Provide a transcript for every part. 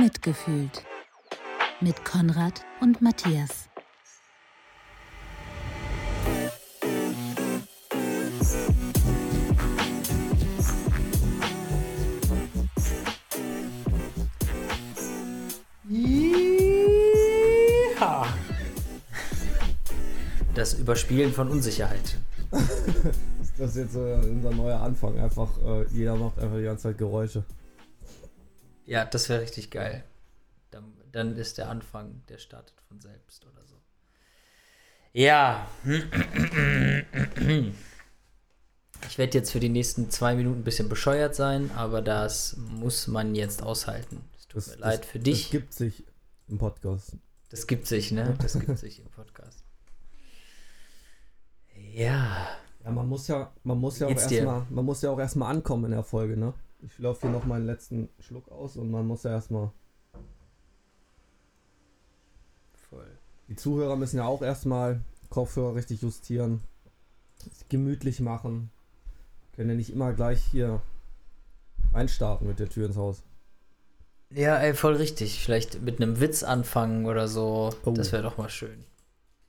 Mitgefühlt mit Konrad und Matthias. Ja. Das Überspielen von Unsicherheit. Das ist jetzt äh, unser neuer Anfang. Einfach, äh, jeder macht einfach die ganze Zeit Geräusche. Ja, das wäre richtig geil. Dann, dann ist der Anfang, der startet von selbst oder so. Ja. Ich werde jetzt für die nächsten zwei Minuten ein bisschen bescheuert sein, aber das muss man jetzt aushalten. Es tut Das, mir leid das, für dich. Das gibt sich im Podcast. Das gibt sich, ne? Das gibt sich im Podcast. Ja. Ja, man muss ja, man muss ja auch erstmal, man muss ja auch erstmal ankommen in der Folge, ne? Ich laufe hier noch meinen letzten Schluck aus und man muss ja erstmal. Voll. Die Zuhörer müssen ja auch erstmal Kopfhörer richtig justieren, gemütlich machen. Können ja nicht immer gleich hier einstarten mit der Tür ins Haus. Ja, ey, voll richtig. Vielleicht mit einem Witz anfangen oder so. Oh. Das wäre doch mal schön.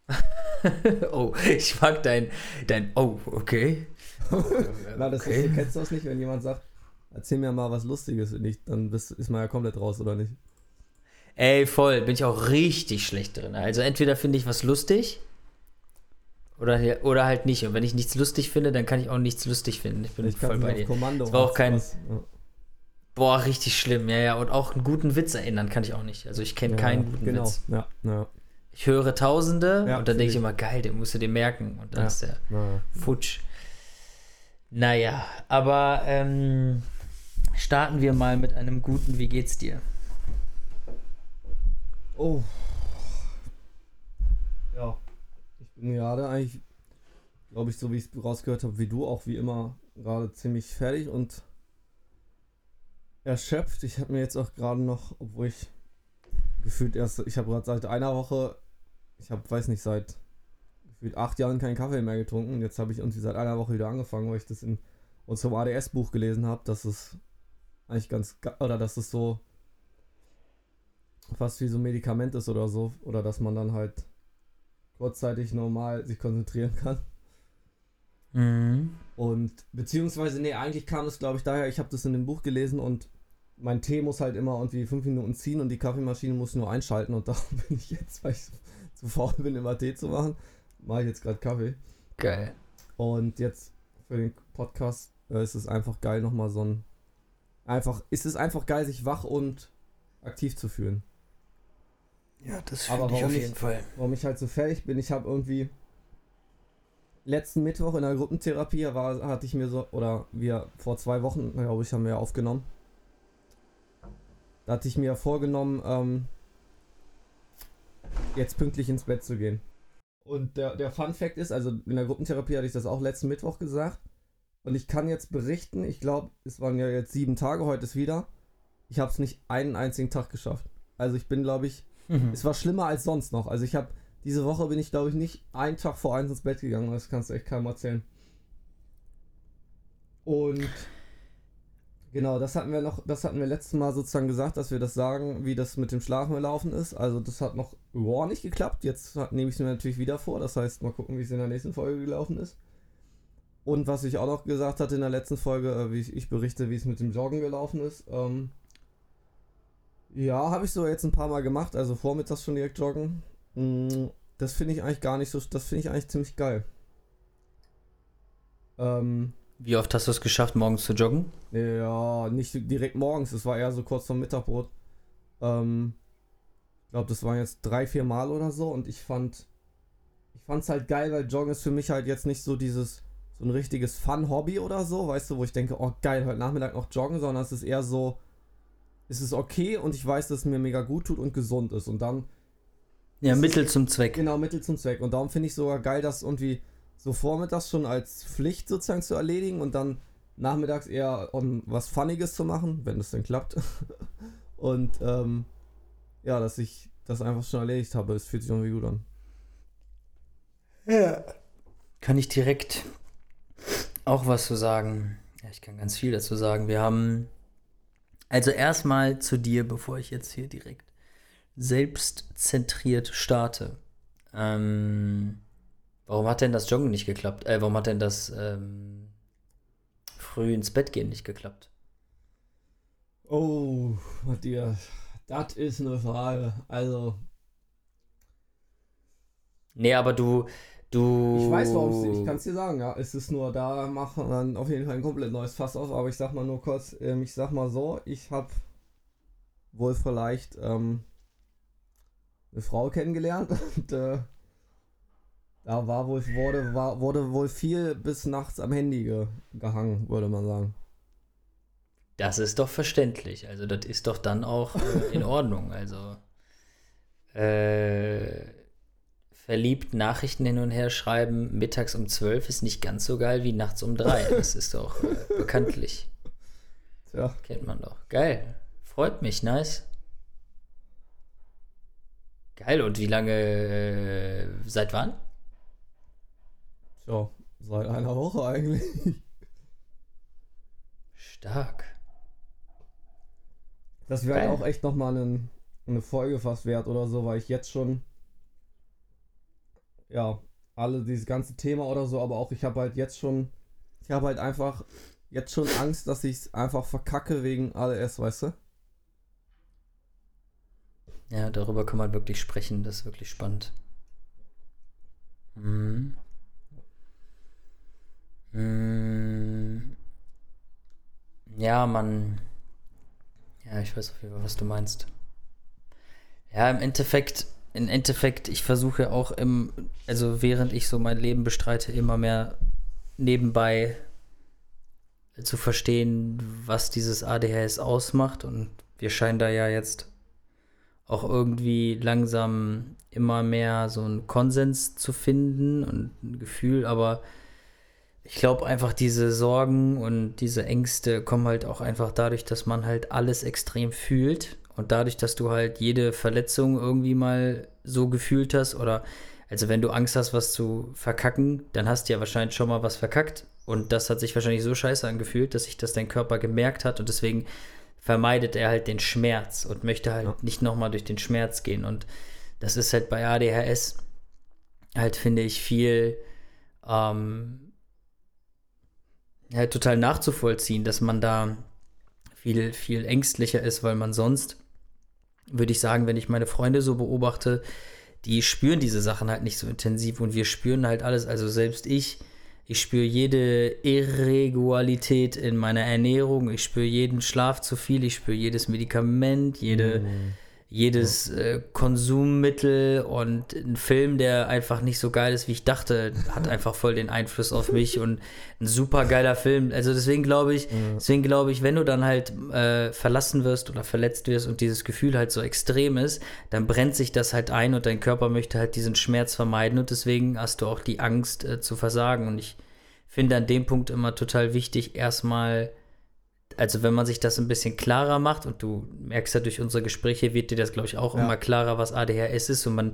oh, ich mag dein, dein Oh, okay. Na, das okay. ist, kennst du das nicht, wenn jemand sagt, erzähl mir mal was Lustiges und ich, dann bist, ist man ja komplett raus, oder nicht? Ey, voll, bin ich auch richtig schlecht drin. Also entweder finde ich was lustig oder, oder halt nicht. Und wenn ich nichts lustig finde, dann kann ich auch nichts lustig finden. Ich bin Ich voll bei dir. Kommando. Das war auch kein- was- ja. Boah, richtig schlimm. Ja, ja. Und auch einen guten Witz erinnern kann ich auch nicht. Also ich kenne Ja, keinen guten genau. Witz. Ja, ja, Ich höre Tausende Ja, und dann denke ich immer, geil, den musst du dir merken. Und dann ist der ja. futsch. Naja, aber ähm, starten wir mal mit einem guten Wie geht's dir? Oh. Ja. Ich bin gerade eigentlich, glaube ich, so wie ich es rausgehört habe, wie du, auch wie immer, gerade ziemlich fertig und erschöpft. Ich habe mir jetzt auch gerade noch, obwohl ich gefühlt erst, ich habe gerade seit einer Woche, ich habe, weiß nicht, seit gefühlt acht Jahren keinen Kaffee mehr getrunken. Jetzt habe ich irgendwie seit einer Woche wieder angefangen, weil ich das in unserem ADS-Buch gelesen habe, dass es eigentlich ganz, oder dass es so fast wie so ein Medikament ist oder so. Oder dass man dann halt kurzzeitig normal sich konzentrieren kann. Mhm. Und beziehungsweise, nee, eigentlich kam es, glaube ich, daher, ich habe das in dem Buch gelesen und mein Tee muss halt immer irgendwie fünf Minuten ziehen und die Kaffeemaschine muss nur einschalten und da bin ich jetzt, weil ich zu faul bin, immer Tee zu machen, mache ich jetzt gerade Kaffee. Geil. Und jetzt für den Podcast äh, ist es einfach geil, nochmal so ein. Einfach, ist es einfach geil, sich wach und aktiv zu fühlen. Ja, das finde ich auf jeden Fall. warum ich halt so fertig bin. Ich habe irgendwie letzten Mittwoch in der Gruppentherapie war, hatte ich mir so, oder wir vor zwei Wochen, glaube ich, haben wir ja aufgenommen. Da hatte ich mir vorgenommen, ähm, jetzt pünktlich ins Bett zu gehen. Und der, der Fun Fact ist, also in der Gruppentherapie hatte ich das auch letzten Mittwoch gesagt. Und ich kann jetzt berichten, ich glaube, es waren ja jetzt sieben Tage, heute ist wieder. Ich habe es nicht einen einzigen Tag geschafft. Also ich bin, glaube ich, Mhm. es war schlimmer als sonst noch. Also ich habe diese Woche bin ich glaube ich nicht einen Tag vor eins ins Bett gegangen. Das kannst du echt keinem erzählen. Und genau, das hatten wir noch, das hatten wir letztes Mal sozusagen gesagt, dass wir das sagen, wie das mit dem Schlafen gelaufen ist. Also das hat noch überhaupt nicht geklappt. Jetzt nehme ich es mir natürlich wieder vor. Das heißt, mal gucken, wie es in der nächsten Folge gelaufen ist. Und was ich auch noch gesagt hatte in der letzten Folge, äh, wie ich, ich berichte, wie es mit dem Joggen gelaufen ist. Ähm, ja, habe ich so jetzt ein paar Mal gemacht, also vormittags schon direkt joggen. Mm, Das finde ich eigentlich gar nicht so, das finde ich eigentlich ziemlich geil. Ähm, Wie oft hast du es geschafft, morgens zu joggen? ja, nicht direkt morgens, es war eher so kurz vorm Mittagbrot. Ähm, ich glaube, das waren jetzt drei, vier Mal oder so und ich fand, ich fand es halt geil, weil Joggen ist für mich halt jetzt nicht so dieses, so ein richtiges Fun-Hobby oder so, weißt du, wo ich denke, oh geil, heute Nachmittag noch joggen, sondern es ist eher so, es ist okay und ich weiß, dass es mir mega gut tut und gesund ist und dann Ja, Das Mittel zum Zweck. Genau, Mittel zum Zweck. Und darum finde ich sogar geil, das irgendwie so vormittags schon als Pflicht sozusagen zu erledigen und dann nachmittags eher um was Funniges zu machen, wenn es denn klappt. und ähm, ja, dass ich das einfach schon erledigt habe. Es fühlt sich irgendwie gut an. Ja. Kann ich direkt auch was zu sagen? Ja, ich kann ganz viel dazu sagen. Wir haben Also erstmal zu dir, bevor ich jetzt hier direkt selbstzentriert starte. Ähm, warum hat denn das Joggen nicht geklappt? Äh, warum hat denn das ähm, früh ins Bett gehen nicht geklappt? Oh, Matthias, das ist eine Frage. Also, Nee, aber du, du. ich weiß, warum es ich kann es dir sagen, ja. Es ist nur, da machen dann auf jeden Fall ein komplett neues Fass auf, aber ich sag mal nur kurz, ähm, ich sag mal so, ich habe wohl vielleicht ähm, eine Frau kennengelernt und äh, da war wohl, wurde, war, wurde wohl viel bis nachts am Handy ge gehangen, würde man sagen. Das ist doch verständlich. Also, das ist doch dann auch äh, in Ordnung. Also, äh, verliebt Nachrichten hin und her schreiben, mittags um 12 ist nicht ganz so geil wie nachts um 3. Das ist doch äh, bekanntlich. Tja, Kennt man doch. Geil. Freut mich, nice. Geil, und wie lange, äh, seit wann? tja, seit einer Woche eigentlich. Stark. Das wäre auch echt nochmal ein, eine Folge fast wert oder so, weil ich jetzt schon, ja, alle dieses ganze Thema oder so, aber auch ich habe halt jetzt schon, ich habe halt einfach jetzt schon Angst, dass ich es einfach verkacke wegen ALS, weißt du? Ja, darüber kann man wirklich sprechen. Das ist wirklich spannend. Mhm. Mhm. Ja, man. Ja, ich weiß auf jeden Fall, was du meinst. Ja, im Endeffekt, im Endeffekt, ich versuche auch im, also während ich so mein Leben bestreite, immer mehr nebenbei zu verstehen, was dieses ADHS ausmacht. Und wir scheinen da ja jetzt auch irgendwie langsam immer mehr so einen Konsens zu finden und ein Gefühl, aber ich glaube einfach, diese Sorgen und diese Ängste kommen halt auch einfach dadurch, dass man halt alles extrem fühlt und dadurch, dass du halt jede Verletzung irgendwie mal so gefühlt hast oder also wenn du Angst hast, was zu verkacken, dann hast du ja wahrscheinlich schon mal was verkackt und das hat sich wahrscheinlich so scheiße angefühlt, dass sich das dein Körper gemerkt hat und deswegen vermeidet er halt den Schmerz und möchte halt Ja. nicht nochmal durch den Schmerz gehen. Und das ist halt bei ADHS halt, finde ich, viel ähm, halt total nachzuvollziehen, dass man da viel, viel ängstlicher ist, weil man sonst, würde ich sagen, wenn ich meine Freunde so beobachte, die spüren diese Sachen halt nicht so intensiv und wir spüren halt alles, also selbst ich, ich spüre jede Irregularität in meiner Ernährung, ich spüre jeden Schlaf zu viel, ich spüre jedes Medikament, jede, jedes äh, Konsummittel und ein Film, der einfach nicht so geil ist, wie ich dachte, hat einfach voll den Einfluss auf mich und ein super geiler Film. Also deswegen glaube ich, deswegen glaube ich, wenn du dann halt äh, verlassen wirst oder verletzt wirst und dieses Gefühl halt so extrem ist, dann brennt sich das halt ein und dein Körper möchte halt diesen Schmerz vermeiden und deswegen hast du auch die Angst äh, zu versagen. Und ich finde an dem Punkt immer total wichtig, erstmal also wenn man sich das ein bisschen klarer macht und du merkst ja durch unsere Gespräche wird dir das glaube ich auch Ja. immer klarer, was ADHS ist und man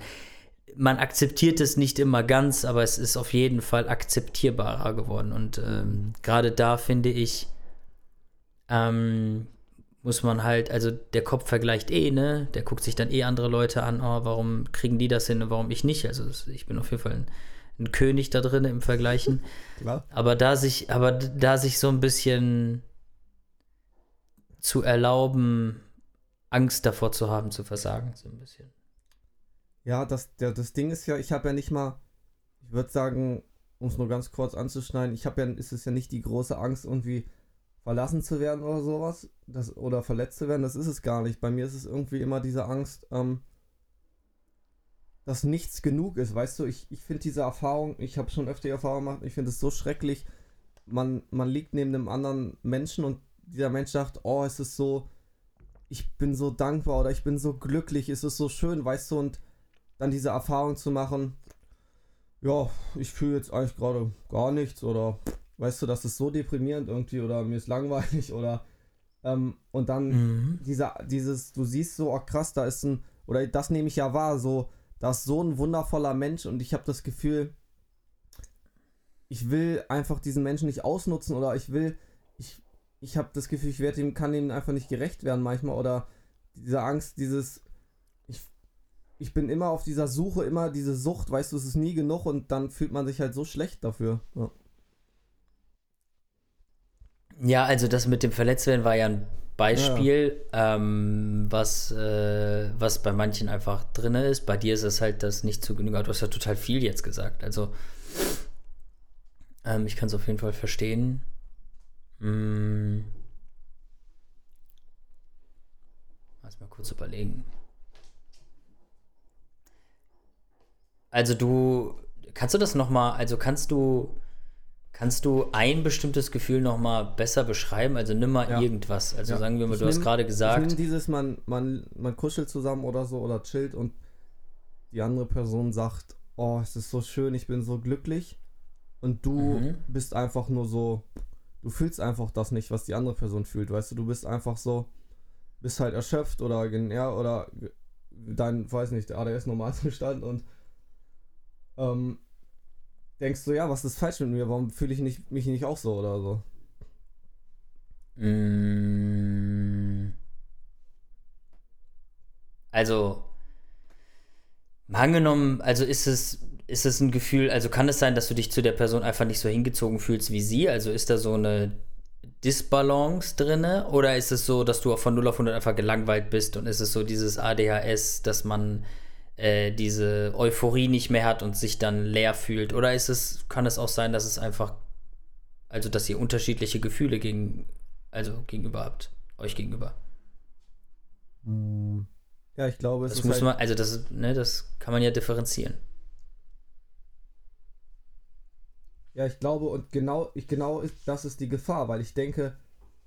man akzeptiert es nicht immer ganz, aber es ist auf jeden Fall akzeptierbarer geworden und ähm, gerade da finde ich ähm, muss man halt, also der Kopf vergleicht eh, ne? Der guckt sich dann eh andere Leute an, oh, warum kriegen die das hin und warum ich nicht? Also ich bin auf jeden Fall ein, ein König da drin im Vergleichen. Klar. Aber da sich, aber da sich so ein bisschen zu erlauben, Angst davor zu haben, zu versagen, so ein bisschen. Ja, das, der, das Ding ist ja, ich habe ja nicht mal, ich würde sagen, um es nur ganz kurz anzuschneiden, ich habe ja, ist es ja nicht die große Angst, irgendwie verlassen zu werden oder sowas, das, oder verletzt zu werden, das ist es gar nicht. Bei mir ist es irgendwie immer diese Angst, ähm, dass nichts genug ist, weißt du, ich, ich finde diese Erfahrung, ich habe schon öfter die Erfahrung gemacht, ich finde es so schrecklich, man, man liegt neben einem anderen Menschen und dieser Mensch sagt, oh, es ist so, ich bin so dankbar oder ich bin so glücklich, es ist so schön, weißt du, und dann diese Erfahrung zu machen, ja, ich fühle jetzt eigentlich gerade gar nichts oder weißt du, das ist so deprimierend irgendwie oder mir ist langweilig oder ähm, und dann Mhm. dieser, dieses, du siehst so, oh krass, da ist ein, oder das nehme ich ja wahr, so, da ist so ein wundervoller Mensch und ich habe das Gefühl, ich will einfach diesen Menschen nicht ausnutzen oder ich will, ich, habe das Gefühl, ich werde ihm, kann ihm einfach nicht gerecht werden manchmal oder diese Angst, dieses, ich, ich bin immer auf dieser Suche, immer diese Sucht, weißt du, es ist nie genug und dann fühlt man sich halt so schlecht dafür. Ja, ja also das mit dem Verletztwerden war ja ein Beispiel, ja. ähm, was, äh, was bei manchen einfach drin ist. Bei dir ist es halt das nicht zu genügen. Du hast ja total viel jetzt gesagt. Also ähm, ich kann es auf jeden Fall verstehen. Hm. Lass mal kurz überlegen. Also du, kannst du das nochmal, also kannst du Kannst du ein bestimmtes Gefühl noch mal besser beschreiben? Also nimm mal ja. irgendwas. Also ja. sagen wir mal, ich du nehm, hast gerade gesagt. Ich dieses, man, man, man kuschelt zusammen oder so oder chillt und die andere Person sagt, oh, es ist so schön, ich bin so glücklich. Und du mhm. bist einfach nur so, du fühlst einfach das nicht, was die andere Person fühlt, weißt du, du bist einfach so, bist halt erschöpft oder ja, oder dein, weiß nicht, der ADS-Normalzustand und ähm, denkst du, ja, was ist falsch mit mir? Warum fühle ich nicht, mich nicht auch so oder so? Mm. Also, angenommen, also ist es, ist es ein Gefühl, also kann es sein, dass du dich zu der Person einfach nicht so hingezogen fühlst wie sie? Also ist da so eine Disbalance drinne? Oder ist es so, dass du von 0 auf 100 einfach gelangweilt bist und ist es so dieses ADHS, dass man äh, diese Euphorie nicht mehr hat und sich dann leer fühlt? Oder ist es, kann es auch sein, dass es einfach, also dass ihr unterschiedliche Gefühle gegen, also gegenüber habt, euch gegenüber? Hm. Ja, ich glaube, es das ist. Muss halt man, also das, ne, das kann man ja differenzieren. Ja, ich glaube, und genau, ich, genau ist, das ist die Gefahr, weil ich denke,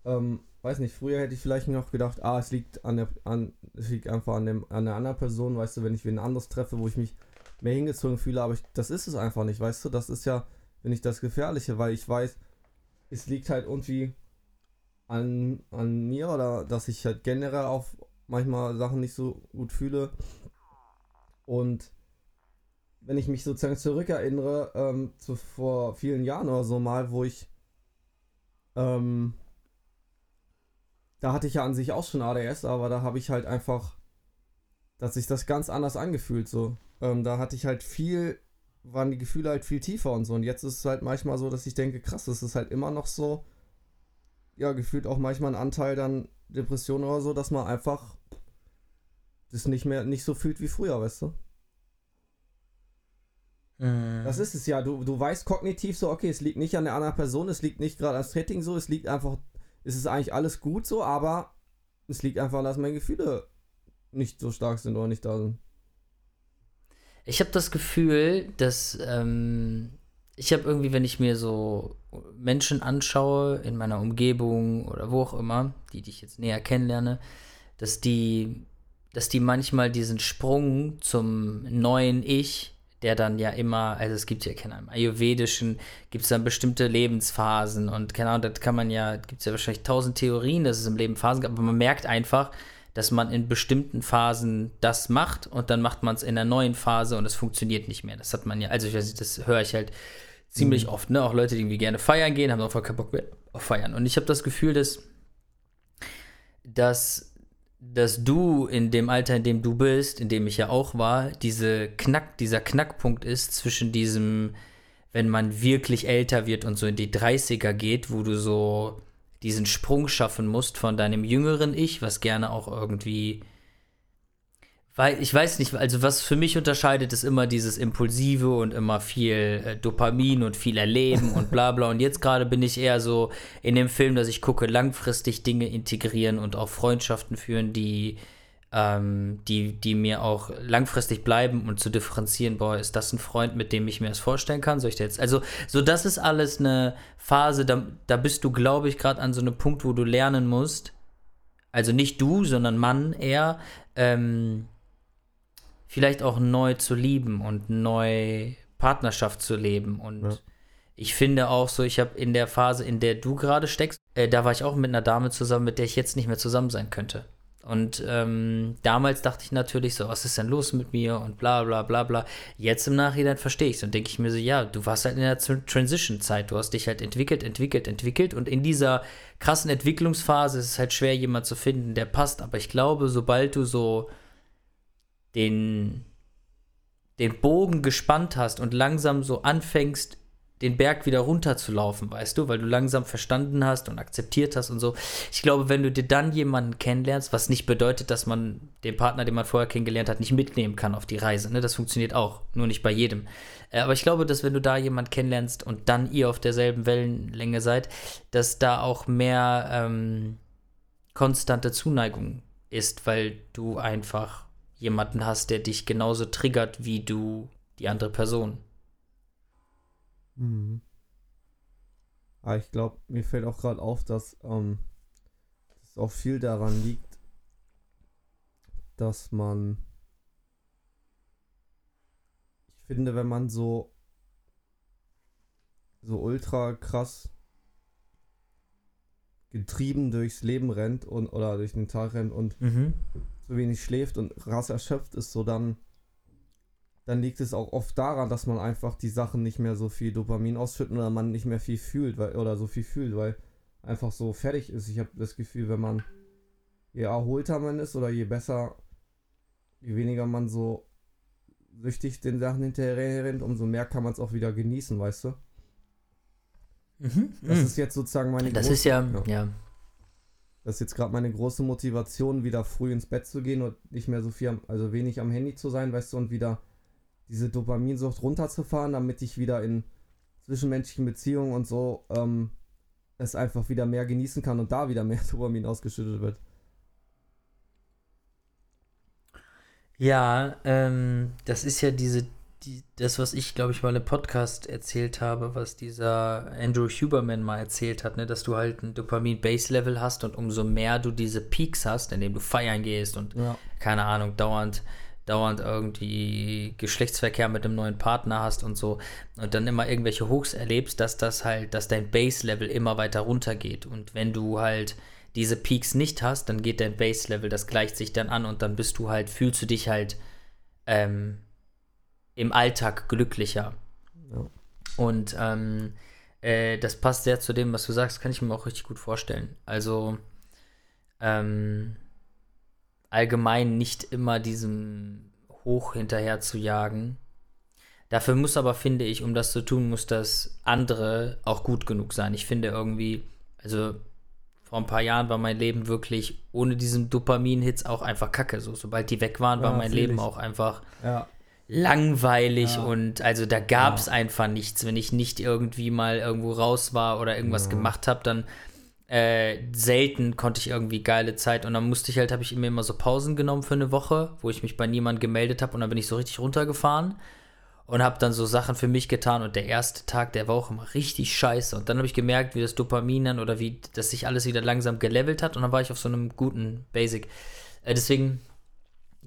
ähm, weiß nicht, früher hätte ich vielleicht noch gedacht, ah, es liegt an der, an, es liegt einfach an dem, an der anderen Person, weißt du, wenn ich wen anderes treffe, wo ich mich mehr hingezogen fühle, aber ich, das ist es einfach nicht, weißt du, das ist ja, wenn ich das Gefährliche, weil ich weiß, es liegt halt irgendwie an, an mir oder dass ich halt generell auf manchmal Sachen nicht so gut fühle. Und wenn ich mich sozusagen zurückerinnere, ähm, zu vor vielen Jahren oder so mal, wo ich ähm, da hatte ich ja an sich auch schon ADS, aber da habe ich halt einfach, dass sich das ganz anders angefühlt so. Ähm, da hatte ich halt viel, waren die Gefühle halt viel tiefer und so. Und jetzt ist es halt manchmal so, dass ich denke, krass, das ist halt immer noch so, ja, gefühlt auch manchmal ein Anteil dann Depression oder so, dass man einfach das nicht mehr, nicht so fühlt wie früher, weißt du? Mhm. Das ist es ja. Du, du weißt kognitiv so, okay, es liegt nicht an der anderen Person, es liegt nicht gerade ans Setting so, es liegt einfach ist es eigentlich alles gut so, aber es liegt einfach, dass meine Gefühle nicht so stark sind oder nicht da sind. Ich habe das Gefühl, dass ähm, ich habe irgendwie, wenn ich mir so Menschen anschaue in meiner Umgebung oder wo auch immer, die, die ich jetzt näher kennenlerne, dass die, dass die manchmal diesen Sprung zum neuen Ich der dann ja immer, also es gibt ja, keine Ahnung, ayurvedischen, gibt es dann bestimmte Lebensphasen und keine Ahnung, das kann man ja, gibt es ja wahrscheinlich tausend Theorien, dass es im Leben Phasen gibt, aber man merkt einfach, dass man in bestimmten Phasen das macht und dann macht man es in einer neuen Phase und es funktioniert nicht mehr. Das hat man ja, also ich weiß nicht, das höre ich halt ziemlich mhm. oft, ne? Auch Leute, die irgendwie gerne feiern gehen, haben auch voll keinen Bock mehr auf Feiern. Und ich habe das Gefühl, dass, dass dass du in dem Alter, in dem du bist, in dem ich ja auch war, diese Knack, dieser Knackpunkt ist zwischen diesem, wenn man wirklich älter wird und so in die 30er geht, wo du so diesen Sprung schaffen musst von deinem jüngeren Ich, was gerne auch irgendwie weil ich weiß nicht, also was für mich unterscheidet, ist immer dieses Impulsive und immer viel äh, Dopamin und viel Erleben und bla bla. Und jetzt gerade bin ich eher so in dem Film, dass ich gucke, langfristig Dinge integrieren und auch Freundschaften führen, die, ähm, die, die mir auch langfristig bleiben und zu differenzieren, boah, ist das ein Freund, mit dem ich mir das vorstellen kann? Soll ich da jetzt? Also, so das ist alles eine Phase, da, da bist du, glaube ich, gerade an so einem Punkt, wo du lernen musst. Also nicht du, sondern Mann eher. Ähm, vielleicht auch neu zu lieben und neu Partnerschaft zu leben. Und ja. ich finde auch so, ich habe in der Phase, in der du gerade steckst, äh, da war ich auch mit einer Dame zusammen, mit der ich jetzt nicht mehr zusammen sein könnte. Und ähm, damals dachte ich natürlich so, was ist denn los mit mir und bla bla bla bla. Jetzt im Nachhinein verstehe ich es und denke ich mir so, ja, du warst halt in der Transition-Zeit, du hast dich halt entwickelt, entwickelt, entwickelt und in dieser krassen Entwicklungsphase ist es halt schwer, jemand zu finden, der passt. Aber ich glaube, sobald du so den, den Bogen gespannt hast und langsam so anfängst, den Berg wieder runterzulaufen, weißt du, weil du langsam verstanden hast und akzeptiert hast und so. Ich glaube, wenn du dir dann jemanden kennenlernst, was nicht bedeutet, dass man den Partner, den man vorher kennengelernt hat, nicht mitnehmen kann auf die Reise, ne? Das funktioniert auch, nur nicht bei jedem. Äh, aber ich glaube, dass wenn du da jemanden kennenlernst und dann ihr auf derselben Wellenlänge seid, dass da auch mehr ähm, konstante Zuneigung ist, weil du einfach jemanden hast, der dich genauso triggert wie du die andere Person. Mhm. Aber ich glaube, mir fällt auch gerade auf, dass ähm, das auch viel daran liegt, dass man, ich finde, wenn man so so ultra krass getrieben durchs Leben rennt und oder durch den Tag rennt und Mhm. Zu wenig schläft und rass erschöpft ist, so dann dann liegt es auch oft daran, dass man einfach die Sachen nicht mehr so viel Dopamin ausschütten oder man nicht mehr viel fühlt, weil, oder so viel fühlt, weil einfach so fertig ist. Ich habe das Gefühl, wenn man je erholter man ist oder je besser, je weniger man so süchtig den Sachen hinterher rennt, umso mehr kann man es auch wieder genießen, weißt du? Mhm. Das Mhm. ist jetzt sozusagen meine Das große- ist ja, ja. ja. Das ist jetzt gerade meine große Motivation, wieder früh ins Bett zu gehen und nicht mehr so viel, also wenig am Handy zu sein, weißt du, und wieder diese Dopaminsucht runterzufahren, damit ich wieder in zwischenmenschlichen Beziehungen und so ähm, es einfach wieder mehr genießen kann und da wieder mehr Dopamin ausgeschüttet wird. Ja, ähm, das ist ja diese, die, das, was ich, glaube ich, mal im Podcast erzählt habe, was dieser Andrew Huberman mal erzählt hat, ne, dass du halt ein Dopamin-Base-Level hast und umso mehr du diese Peaks hast, indem du feiern gehst und Ja. keine Ahnung, dauernd, dauernd irgendwie Geschlechtsverkehr mit einem neuen Partner hast und so und dann immer irgendwelche Hochs erlebst, dass das halt, dass dein Base-Level immer weiter runtergeht. Und wenn du halt diese Peaks nicht hast, dann geht dein Base-Level, das gleicht sich dann an und dann bist du halt, fühlst du dich halt ähm, im Alltag glücklicher. Ja. Und ähm, äh, das passt sehr zu dem, was du sagst, kann ich mir auch richtig gut vorstellen. Also ähm, allgemein nicht immer diesem Hoch hinterher zu jagen. Dafür muss aber, finde ich, um das zu tun, muss das andere auch gut genug sein. Ich finde irgendwie, also vor ein paar Jahren war mein Leben wirklich ohne diesen Dopamin-Hits auch einfach kacke. So, sobald die weg waren, war Ja, mein Leben ich. auch einfach Ja. Langweilig Ja. und also da gab es Ja. einfach nichts. Wenn ich nicht irgendwie mal irgendwo raus war oder irgendwas Ja. gemacht habe, dann äh, selten konnte ich irgendwie geile Zeit und dann musste ich halt, habe ich mir immer so Pausen genommen für eine Woche, wo ich mich bei niemandem gemeldet habe und dann bin ich so richtig runtergefahren und habe dann so Sachen für mich getan und der erste Tag, der war auch immer richtig scheiße und dann habe ich gemerkt, wie das Dopamin dann oder wie das sich alles wieder langsam gelevelt hat und dann war ich auf so einem guten Basic. Äh, deswegen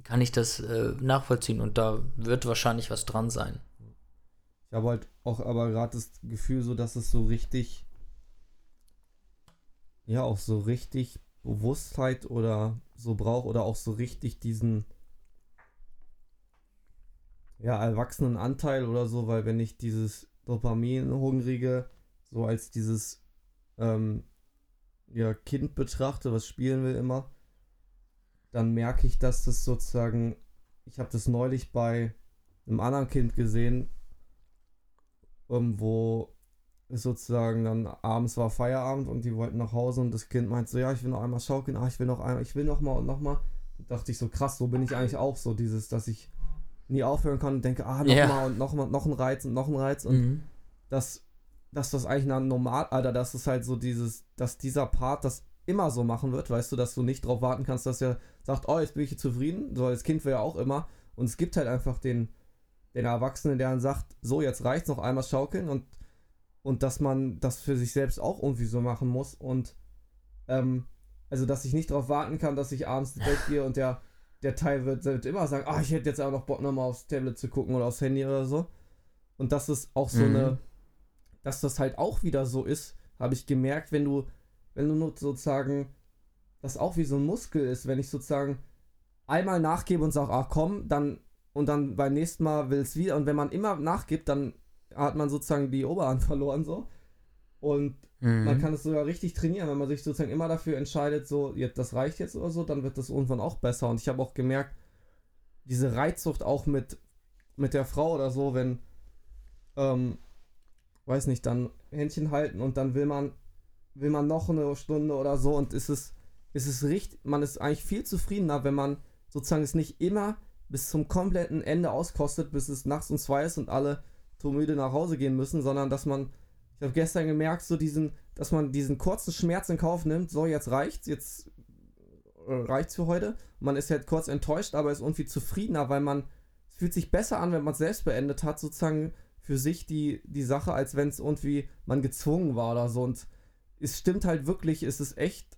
kann ich das äh, nachvollziehen und da wird wahrscheinlich was dran sein. Ich habe halt auch aber gerade das Gefühl, so dass es so richtig, ja, auch so richtig Bewusstheit oder so braucht oder auch so richtig diesen, ja, erwachsenen Anteil oder so, weil wenn ich dieses Dopamin-Hungrige so als dieses, ähm, ja, Kind betrachte, was spielen will immer, dann merke ich, dass das sozusagen, ich habe das neulich bei einem anderen Kind gesehen, ähm, wo es sozusagen dann abends war Feierabend und die wollten nach Hause und das Kind meint so, ja, ich will noch einmal schaukeln, ah, ich will noch einmal, ich will noch mal und noch mal. Und dachte ich so, krass, so bin ich eigentlich auch so, dieses, dass ich nie aufhören kann und denke, ah, noch Ja. mal und noch mal, noch ein Reiz und noch ein Reiz und Mhm. dass, dass das eigentlich normal, Alter, dass es halt so dieses, dass dieser Part das immer so machen wird, weißt du, dass du nicht drauf warten kannst, dass er sagt, oh, jetzt bin ich hier zufrieden, so als Kind wäre ja auch immer und es gibt halt einfach den, den Erwachsenen, der dann sagt, so, jetzt reicht's noch einmal schaukeln und, und dass man das für sich selbst auch irgendwie so machen muss und, ähm, also, dass ich nicht darauf warten kann, dass ich abends ins Bett gehe und der, der Teil wird, wird immer sagen, ah, ich hätte jetzt aber noch Bock, nochmal aufs Tablet zu gucken oder aufs Handy oder so. Und dass es auch so Mhm. eine, dass das halt auch wieder so ist, habe ich gemerkt, wenn du, wenn du nur sozusagen das auch wie so ein Muskel ist, wenn ich sozusagen einmal nachgebe und sage, ach komm, dann und dann beim nächsten Mal will es wieder. Und wenn man immer nachgibt, dann hat man sozusagen die Oberhand verloren so. Und mhm. man kann es sogar richtig trainieren, wenn man sich sozusagen immer dafür entscheidet, so, jetzt, das reicht jetzt oder so, dann wird das irgendwann auch besser. Und ich habe auch gemerkt, diese Reizsucht auch mit, mit der Frau oder so, wenn, ähm, weiß nicht, dann Händchen halten und dann will man, will man noch eine Stunde oder so und ist es, ist es richtig, man ist eigentlich viel zufriedener, wenn man sozusagen es nicht immer bis zum kompletten Ende auskostet, bis es nachts um zwei ist und alle so müde nach Hause gehen müssen, sondern dass man, ich habe gestern gemerkt, so diesen, dass man diesen kurzen Schmerz in Kauf nimmt, so jetzt reicht's, jetzt äh, reicht's für heute. Man ist halt kurz enttäuscht, aber ist irgendwie zufriedener, weil man, es fühlt sich besser an, wenn man es selbst beendet hat, sozusagen für sich die, die Sache, als wenn es irgendwie man gezwungen war oder so. Und es stimmt halt wirklich, es ist echt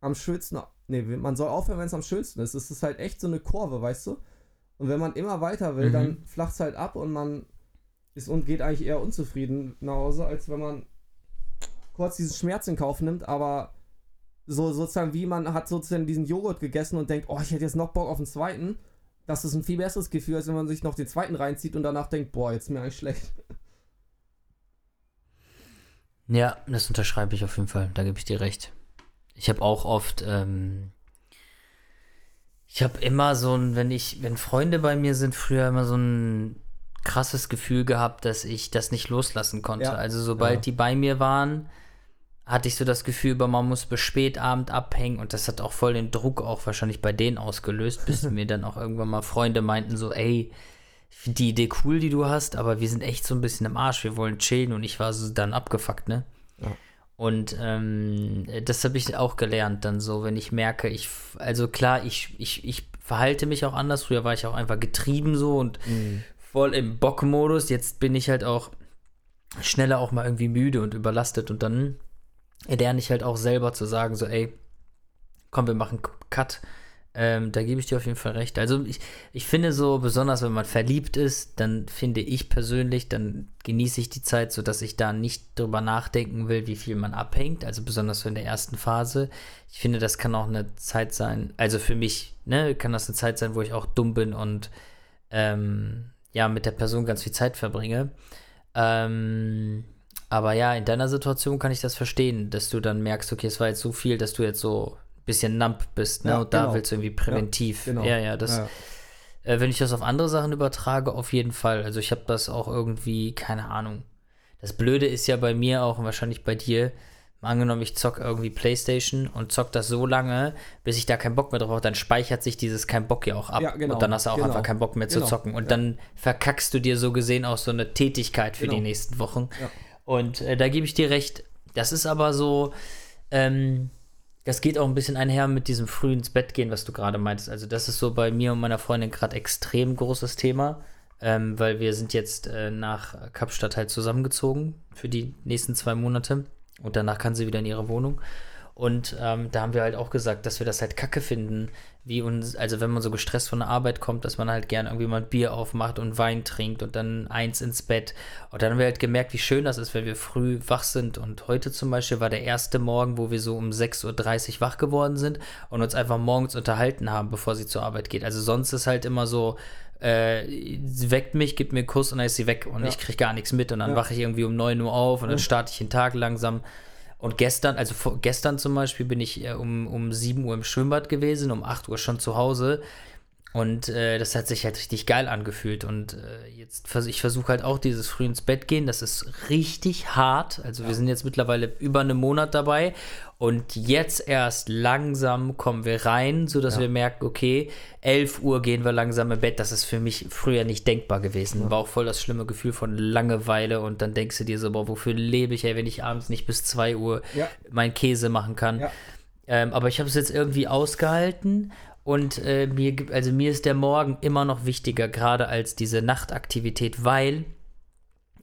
am schönsten, nee, man soll aufhören, wenn es am schönsten ist. Es ist halt echt so eine Kurve, weißt du? Und wenn man immer weiter will, mhm. dann flacht es halt ab und man ist und geht eigentlich eher unzufrieden nach Hause, als wenn man kurz diesen Schmerz in Kauf nimmt, aber so sozusagen wie man hat sozusagen diesen Joghurt gegessen und denkt, oh, ich hätte jetzt noch Bock auf den zweiten. Das ist ein viel besseres Gefühl, als wenn man sich noch den zweiten reinzieht und danach denkt, boah, jetzt ist mir eigentlich schlecht. Ja, das unterschreibe ich auf jeden Fall. Da gebe ich dir recht. Ich habe auch oft ähm, ich habe immer so ein, wenn ich, wenn Freunde bei mir sind, früher immer so ein krasses Gefühl gehabt, dass ich das nicht loslassen konnte. Ja. Also sobald ja. die bei mir waren, hatte ich so das Gefühl, man muss bis spät Abend abhängen und das hat auch voll den Druck auch wahrscheinlich bei denen ausgelöst, bis mir dann auch irgendwann mal Freunde meinten so, ey, die Idee cool, die du hast, aber wir sind echt so ein bisschen im Arsch, wir wollen chillen und ich war so dann abgefuckt, ne? Ja. Und ähm, das habe ich auch gelernt, dann so, wenn ich merke, ich, also klar, ich, ich, ich verhalte mich auch anders. Früher war ich auch einfach getrieben so und mhm. voll im Bockmodus. Jetzt bin ich halt auch schneller auch mal irgendwie müde und überlastet und dann lerne ich halt auch selber zu sagen, so, ey, komm, wir machen Cut ähm, da gebe ich dir auf jeden Fall recht. Also ich, ich finde so, besonders wenn man verliebt ist, dann finde ich persönlich, dann genieße ich die Zeit, sodass ich da nicht drüber nachdenken will, wie viel man abhängt. Also besonders so in der ersten Phase. Ich finde, das kann auch eine Zeit sein, also für mich, ne, kann das eine Zeit sein, wo ich auch dumm bin und ähm, ja, mit der Person ganz viel Zeit verbringe. Ähm, aber ja, in deiner Situation kann ich das verstehen, dass du dann merkst, okay, es war jetzt so viel, dass du jetzt so bisschen numb bist, ne? Ja, und da genau. willst du irgendwie präventiv. Ja, genau. ja, ja, das. Ja. Äh, wenn ich das auf andere Sachen übertrage, auf jeden Fall. Also ich habe das auch irgendwie, keine Ahnung. Das Blöde ist ja bei mir auch und wahrscheinlich bei dir, angenommen, ich zock irgendwie Playstation und zock das so lange, bis ich da keinen Bock mehr drauf habe, dann speichert sich dieses kein Bock ja auch ab. Ja, genau, und dann hast du auch genau, einfach keinen Bock mehr genau, zu zocken. Und ja. dann verkackst du dir so gesehen auch so eine Tätigkeit für die genau. nächsten Wochen. Ja. Und äh, da gebe ich dir recht. Das ist aber so, ähm, das geht auch ein bisschen einher mit diesem frühen ins Bett gehen, was du gerade meintest. Also das ist so bei mir und meiner Freundin gerade extrem großes Thema, ähm, weil wir sind jetzt äh, nach Kapstadt halt zusammengezogen für die nächsten zwei Monate und danach kann sie wieder in ihre Wohnung. Und ähm, da haben wir halt auch gesagt, dass wir das halt kacke finden, wie uns, also wenn man so gestresst von der Arbeit kommt, dass man halt gerne irgendwie mal ein Bier aufmacht und Wein trinkt und dann eins ins Bett. Und dann haben wir halt gemerkt, wie schön das ist, wenn wir früh wach sind. Und heute zum Beispiel war der erste Morgen, wo wir so um 6.30 Uhr wach geworden sind und uns einfach morgens unterhalten haben, bevor sie zur Arbeit geht. Also sonst ist halt immer so, äh, sie weckt mich, gibt mir einen Kuss und dann ist sie weg und ja. ich kriege gar nichts mit und dann ja. wache ich irgendwie um 9 Uhr auf und dann starte ich den Tag langsam. Und gestern, also vor, gestern zum Beispiel, bin ich äh, um, um 7 Uhr im Schwimmbad gewesen, um 8 Uhr schon zu Hause. Und äh, das hat sich halt richtig geil angefühlt. Und äh, jetzt vers ich versuche halt auch dieses früh ins Bett gehen. Das ist richtig hart. Also ja. wir sind jetzt mittlerweile über einen Monat dabei. Und jetzt erst langsam kommen wir rein, sodass ja. wir merken, okay, 11 Uhr gehen wir langsam im Bett. Das ist für mich früher nicht denkbar gewesen. Ja. War auch voll das schlimme Gefühl von Langeweile. Und dann denkst du dir so, boah, wofür lebe ich, ey, wenn ich abends nicht bis 2 Uhr ja. meinen Käse machen kann. Ähm, aber ich habe es jetzt irgendwie ausgehalten und äh, mir, also mir ist der Morgen immer noch wichtiger, gerade als diese Nachtaktivität, weil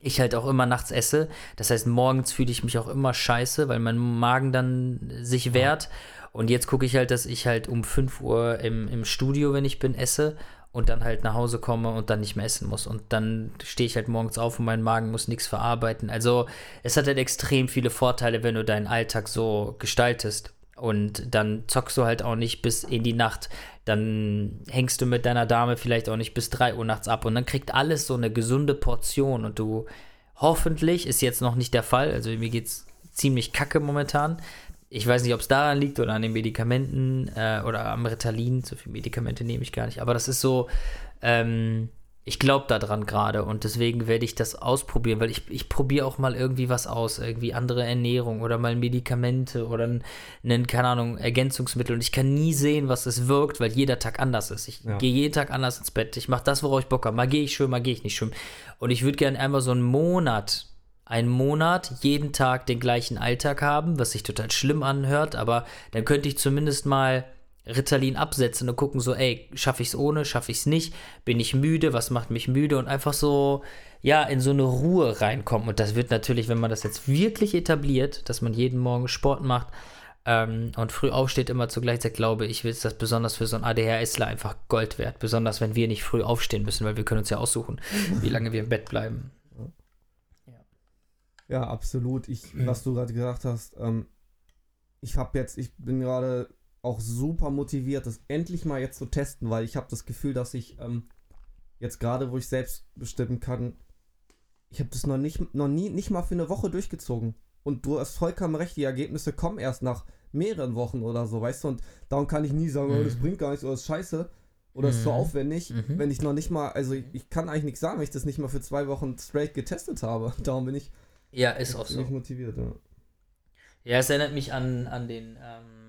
ich halt auch immer nachts esse. Das heißt, morgens fühle ich mich auch immer scheiße, weil mein Magen dann sich wehrt. Und jetzt gucke ich halt, dass ich halt um 5 Uhr im, im Studio, wenn ich bin, esse und dann halt nach Hause komme und dann nicht mehr essen muss. Und dann stehe ich halt morgens auf und mein Magen muss nichts verarbeiten. Also es hat halt extrem viele Vorteile, wenn du deinen Alltag so gestaltest. Und dann zockst du halt auch nicht bis in die Nacht. Dann hängst du mit deiner Dame vielleicht auch nicht bis 3 Uhr nachts ab. Und dann kriegt alles so eine gesunde Portion. Und du hoffentlich, ist jetzt noch nicht der Fall, also mir geht es ziemlich kacke momentan. Ich weiß nicht, ob es daran liegt oder an den Medikamenten äh, oder am Ritalin. So viele Medikamente nehme ich gar nicht. Aber das ist so, ähm, ich glaube daran gerade und deswegen werde ich das ausprobieren, weil ich, ich probiere auch mal irgendwie was aus, irgendwie andere Ernährung oder mal Medikamente oder ein, keine Ahnung, Ergänzungsmittel und ich kann nie sehen, was es wirkt, weil jeder Tag anders ist. Ich ja. gehe jeden Tag anders ins Bett, ich mache das, worauf ich Bock habe. Mal gehe ich schwimmen, mal gehe ich nicht schwimmen. Und ich würde gerne einmal so einen Monat, einen Monat jeden Tag den gleichen Alltag haben, was sich total schlimm anhört, aber dann könnte ich zumindest mal Ritalin absetzen und gucken so, ey, schaffe ich es ohne, schaffe ich es nicht, bin ich müde, was macht mich müde und einfach so, ja, in so eine Ruhe reinkommen. Und das wird natürlich, wenn man das jetzt wirklich etabliert, dass man jeden Morgen Sport macht ähm, und früh aufsteht immer zur gleichen Zeit, glaube ich, ist das besonders für so einen ADHSler einfach Gold wert. Besonders, wenn wir nicht früh aufstehen müssen, weil wir können uns ja aussuchen, wie lange wir im Bett bleiben. Ja, ja absolut. Ich, was du gerade gesagt hast, ähm, ich habe jetzt, ich bin gerade auch super motiviert, das endlich mal jetzt zu testen, weil ich habe das Gefühl, dass ich ähm, jetzt gerade, wo ich selbst bestimmen kann, ich habe das noch nicht, noch nie, nicht mal für eine Woche durchgezogen. Und du hast vollkommen recht, die Ergebnisse kommen erst nach mehreren Wochen oder so, weißt du? Und darum kann ich nie sagen, mhm. oh, das mhm. bringt gar nichts oder das ist scheiße oder mhm. ist so aufwendig, mhm. wenn ich noch nicht mal, also ich, ich, kann eigentlich nichts sagen, wenn ich das nicht mal für zwei Wochen straight getestet habe. Darum bin ich. Ja, ist auch so. motiviert, ja. Ja, es erinnert mich an, an den. Ähm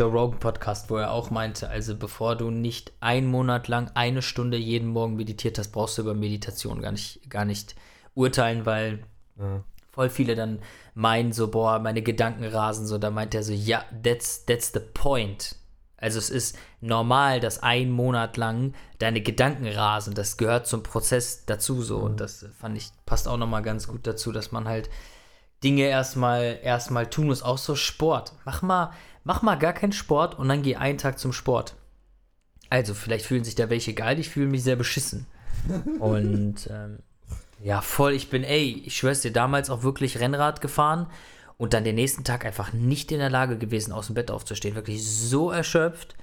Joe Rogan Podcast, wo er auch meinte, also bevor du nicht einen Monat lang eine Stunde jeden Morgen meditiert hast, brauchst du über Meditation gar nicht, gar nicht urteilen, weil ja. voll viele dann meinen so, boah, meine Gedanken rasen so, da meint er so, ja, that's, that's the point. Also es ist normal, dass ein Monat lang deine Gedanken rasen. Das gehört zum Prozess dazu so. Und das fand ich, passt auch nochmal ganz gut dazu, dass man halt Dinge erstmal erstmal tun muss. Auch so Sport. Mach mal, mach mal gar keinen Sport und dann geh einen Tag zum Sport. Also, vielleicht fühlen sich da welche geil, ich fühle mich sehr beschissen. Und ähm, ja, voll, ich bin, ey, ich schwör's dir, damals auch wirklich Rennrad gefahren und dann den nächsten Tag einfach nicht in der Lage gewesen, aus dem Bett aufzustehen. Wirklich so erschöpft.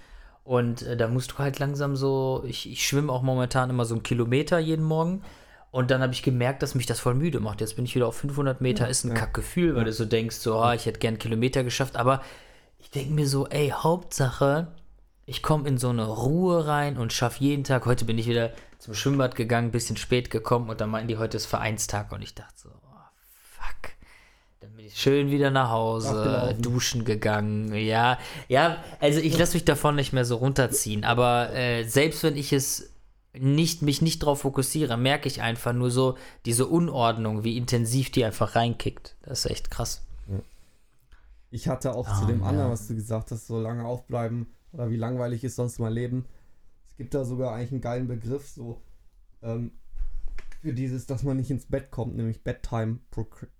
Und äh, da musst du halt langsam so, ich, ich schwimme auch momentan immer so einen Kilometer jeden Morgen. Und dann habe ich gemerkt, dass mich das voll müde macht. Jetzt bin ich wieder auf 500 Meter, ja, ist ein ja. Kackgefühl, weil ja. du so denkst, so, ah, ich hätte gern Kilometer geschafft. Aber ich denke mir so, ey, Hauptsache, ich komme in so eine Ruhe rein und schaffe jeden Tag. Heute bin ich wieder zum Schwimmbad gegangen, bisschen spät gekommen und dann meinten die, heute ist Vereinstag und ich dachte so, oh, fuck. Dann bin ich schön wieder nach Hause, duschen gegangen. Ja, ja, also ich lasse mich davon nicht mehr so runterziehen, aber äh, selbst wenn ich es nicht, mich nicht drauf fokussiere, merke ich einfach nur so diese Unordnung, wie intensiv die einfach reinkickt. Das ist echt krass. Ich hatte auch oh, zu dem ja. anderen, was du gesagt hast, so lange aufbleiben oder wie langweilig ist sonst mein Leben. Es gibt da sogar eigentlich einen geilen Begriff, so ähm, für dieses, dass man nicht ins Bett kommt, nämlich Bedtime Procrastination.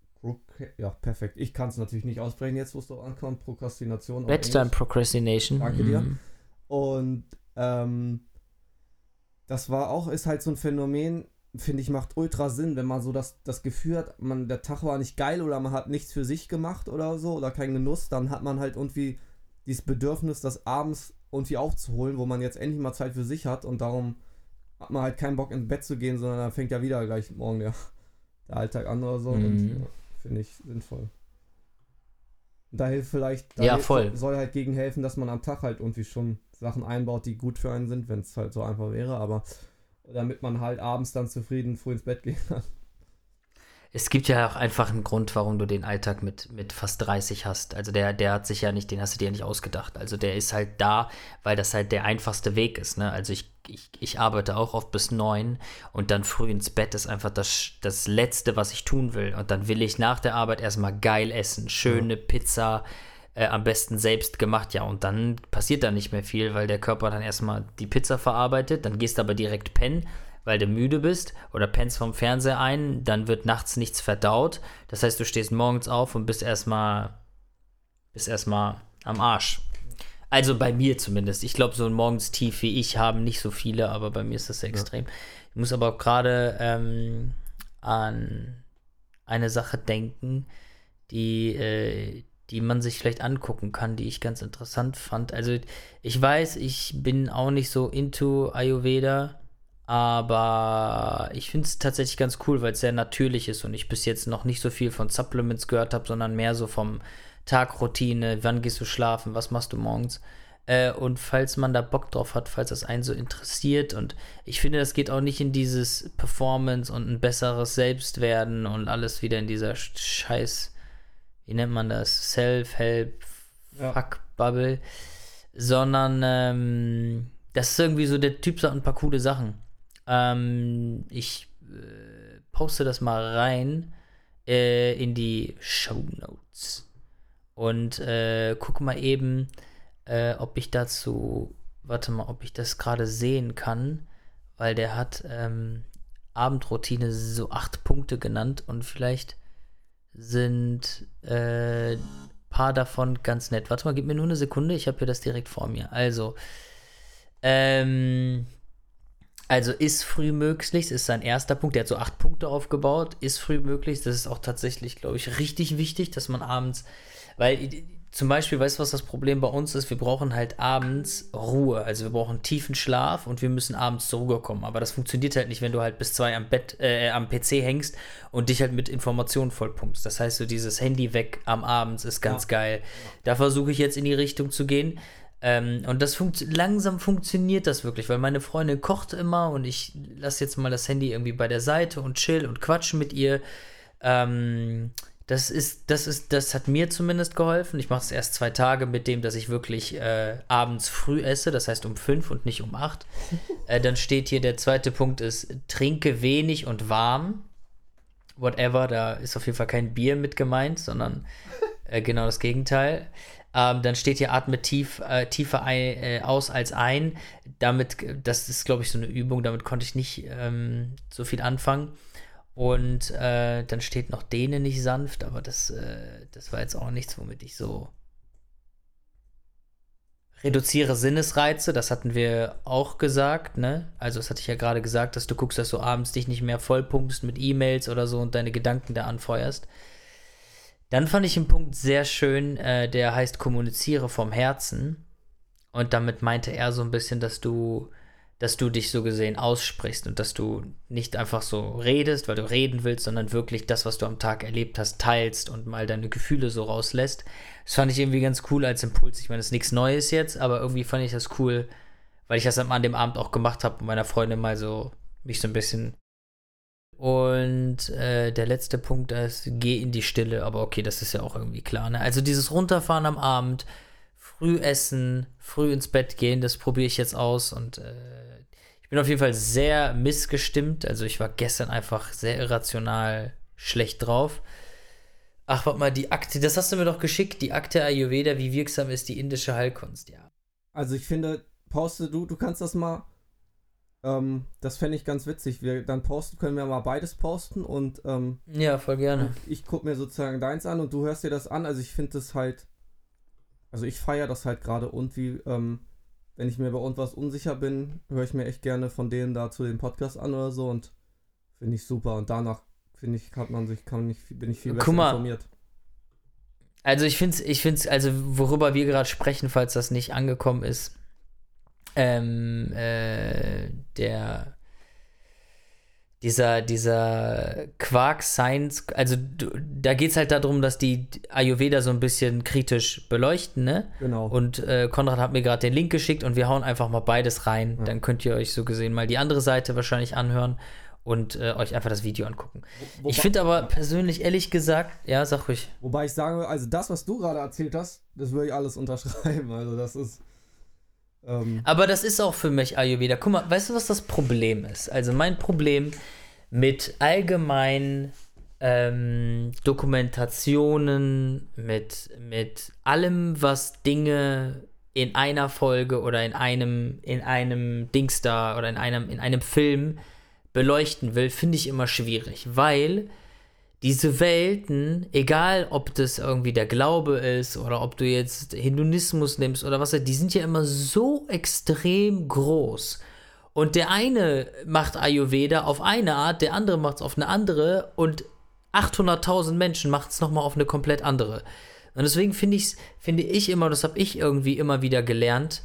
Ja, perfekt. Ich kann es natürlich nicht aussprechen, jetzt wo es doch ankommt. Prokrastination. Bedtime Procrastination. Danke dir. Mhm. Und ähm, das war auch, ist halt so ein Phänomen, finde ich, macht ultra Sinn, wenn man so das, das Gefühl hat, man, der Tag war nicht geil oder man hat nichts für sich gemacht oder so oder keinen Genuss, dann hat man halt irgendwie dieses Bedürfnis, das abends irgendwie aufzuholen, wo man jetzt endlich mal Zeit für sich hat und darum hat man halt keinen Bock ins Bett zu gehen, sondern dann fängt ja wieder gleich morgen der, der Alltag an oder so mhm. und ja, finde ich sinnvoll. Da hilft vielleicht, da ja, hilft, voll. soll halt gegen helfen, dass man am Tag halt irgendwie schon Sachen einbaut, die gut für einen sind, wenn es halt so einfach wäre, aber damit man halt abends dann zufrieden früh ins Bett gehen kann. Es gibt ja auch einfach einen Grund, warum du den Alltag mit, mit fast 30 hast. Also der, der hat sich ja nicht, den hast du dir ja nicht ausgedacht. Also der ist halt da, weil das halt der einfachste Weg ist. Ne? Also ich, ich, ich arbeite auch oft bis neun und dann früh ins Bett ist einfach das, das Letzte, was ich tun will. Und dann will ich nach der Arbeit erstmal geil essen. Schöne. Pizza, äh, am besten selbst gemacht. Ja, und dann passiert da nicht mehr viel, weil der Körper dann erstmal die Pizza verarbeitet, dann gehst du aber direkt pennen, weil du müde bist oder pennst vom Fernseher ein, dann wird nachts nichts verdaut. Das heißt, du stehst morgens auf und bist erstmal bist erstmal am Arsch. Also bei mir zumindest. Ich glaube, so ein Morgenstief wie ich haben nicht so viele, aber bei mir ist das sehr extrem. Ja. Ich muss aber auch gerade ähm, an eine Sache denken, die, äh, die man sich vielleicht angucken kann, die ich ganz interessant fand. Also ich weiß, ich bin auch nicht so into Ayurveda, aber ich finde es tatsächlich ganz cool, weil es sehr natürlich ist und ich bis jetzt noch nicht so viel von Supplements gehört habe, sondern mehr so vom Tagroutine, wann gehst du schlafen, was machst du morgens. Äh, und falls man da Bock drauf hat, falls das einen so interessiert und ich finde, das geht auch nicht in dieses Performance und ein besseres Selbstwerden und alles wieder in dieser Scheiß wie nennt man das, Self-Help, ja. Fuck-Bubble, sondern ähm, das ist irgendwie so, der Typ sagt ein paar coole Sachen. Ähm, ich äh, poste das mal rein äh, in die Show Notes und äh, gucke mal eben, äh, ob ich dazu, warte mal, ob ich das gerade sehen kann, weil der hat ähm, Abendroutine so acht Punkte genannt und vielleicht sind äh, paar davon ganz nett. Warte mal, gib mir nur eine Sekunde, ich habe hier das direkt vor mir. Also, ähm, also ist früh möglich, ist sein erster Punkt. Der hat so acht Punkte aufgebaut, ist früh möglich. Das ist auch tatsächlich, glaube ich, richtig wichtig, dass man abends, weil zum Beispiel, weißt du, was das Problem bei uns ist? Wir brauchen halt abends Ruhe. Also wir brauchen tiefen Schlaf und wir müssen abends zur Ruhe kommen. Aber das funktioniert halt nicht, wenn du halt bis zwei am Bett, äh, am PC hängst und dich halt mit Informationen vollpumpst. Das heißt, so dieses Handy weg am Abend ist ganz ja. geil. Da versuche ich jetzt in die Richtung zu gehen. Ähm, und das funkt langsam funktioniert das wirklich, weil meine Freundin kocht immer und ich lasse jetzt mal das Handy irgendwie bei der Seite und chill und quatsch mit ihr. Ähm, das ist, das ist, das hat mir zumindest geholfen. Ich mache es erst zwei Tage mit dem, dass ich wirklich äh, abends früh esse, das heißt um fünf und nicht um acht. äh, dann steht hier, der zweite Punkt ist, trinke wenig und warm. Whatever, da ist auf jeden Fall kein Bier mit gemeint, sondern äh, genau das Gegenteil. Ähm, dann steht hier, atme tief, äh, tiefer ein, äh, aus als ein. Damit, das ist, glaube ich, so eine Übung, damit konnte ich nicht ähm, so viel anfangen. Und äh, dann steht noch Dehne nicht sanft, aber das, äh, das war jetzt auch nichts, womit ich so reduziere Sinnesreize, das hatten wir auch gesagt, ne? Also das hatte ich ja gerade gesagt, dass du guckst, dass du abends dich nicht mehr vollpumpst mit E-Mails oder so und deine Gedanken da anfeuerst. Dann fand ich einen Punkt sehr schön, äh, der heißt kommuniziere vom Herzen. Und damit meinte er so ein bisschen, dass du dass du dich so gesehen aussprichst und dass du nicht einfach so redest, weil du reden willst, sondern wirklich das, was du am Tag erlebt hast, teilst und mal deine Gefühle so rauslässt. Das fand ich irgendwie ganz cool als Impuls. Ich meine, das ist nichts Neues jetzt, aber irgendwie fand ich das cool, weil ich das an dem Abend auch gemacht habe und meiner Freundin mal so mich so ein bisschen. Und äh, der letzte Punkt ist, geh in die Stille, aber okay, das ist ja auch irgendwie klar. Ne? Also dieses Runterfahren am Abend, früh essen, früh ins Bett gehen, das probiere ich jetzt aus und äh, ich bin auf jeden Fall sehr missgestimmt. Also ich war gestern einfach sehr irrational schlecht drauf. Ach, warte mal, die Akte, das hast du mir doch geschickt, die Akte Ayurveda, wie wirksam ist die indische Heilkunst, ja. Also ich finde, poste du, du kannst das mal, ähm, das fände ich ganz witzig. Wir, dann posten, können wir mal beides posten und, ähm, Ja, voll gerne. Ich gucke mir sozusagen deins an und du hörst dir das an. Also ich finde das halt, also ich feiere das halt gerade und wie, ähm, wenn ich mir bei irgendwas unsicher bin, höre ich mir echt gerne von denen da zu den Podcasts an oder so und finde ich super. Und danach, finde ich, kann man sich, kann ich, bin ich viel besser mal, informiert. Also ich finde es, ich finde also worüber wir gerade sprechen, falls das nicht angekommen ist, ähm, äh, der dieser, dieser Quark-Science, also da geht es halt darum, dass die Ayurveda so ein bisschen kritisch beleuchten, ne? Genau. Und äh, Konrad hat mir gerade den Link geschickt und wir hauen einfach mal beides rein. Ja. Dann könnt ihr euch so gesehen mal die andere Seite wahrscheinlich anhören und äh, euch einfach das Video angucken. Wo, ich finde aber persönlich, ehrlich gesagt, ja, sag ruhig. Wobei ich sage, also das, was du gerade erzählt hast, das würde ich alles unterschreiben. Also das ist. Ähm Aber das ist auch für mich Ayurveda. Guck mal, weißt du, was das Problem ist? Also mein Problem mit allgemeinen ähm, Dokumentationen, mit, mit allem, was Dinge in einer Folge oder in einem, in einem Dings da oder in einem, in einem Film beleuchten will, finde ich immer schwierig, weil diese Welten, egal ob das irgendwie der Glaube ist oder ob du jetzt Hinduismus nimmst oder was, die sind ja immer so extrem groß. Und der eine macht Ayurveda auf eine Art, der andere macht es auf eine andere und 800.000 Menschen macht es nochmal auf eine komplett andere. Und deswegen finde ich, finde ich immer, das habe ich irgendwie immer wieder gelernt,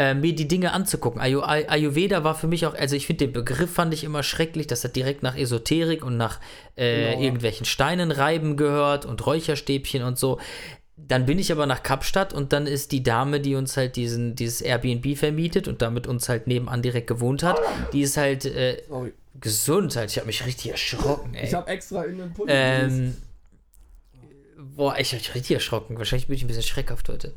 äh, mir die Dinge anzugucken. Ayu Ayurveda war für mich auch, also ich finde den Begriff fand ich immer schrecklich, dass er direkt nach Esoterik und nach äh, genau. irgendwelchen Steinen reiben gehört und Räucherstäbchen und so. Dann bin ich aber nach Kapstadt und dann ist die Dame, die uns halt diesen, dieses Airbnb vermietet und damit uns halt nebenan direkt gewohnt hat, die ist halt äh, Gesundheit. Ich habe mich richtig erschrocken, ey. Ich habe extra in den Pulli ähm, Boah, ich hab mich richtig erschrocken. Wahrscheinlich bin ich ein bisschen schreckhaft heute.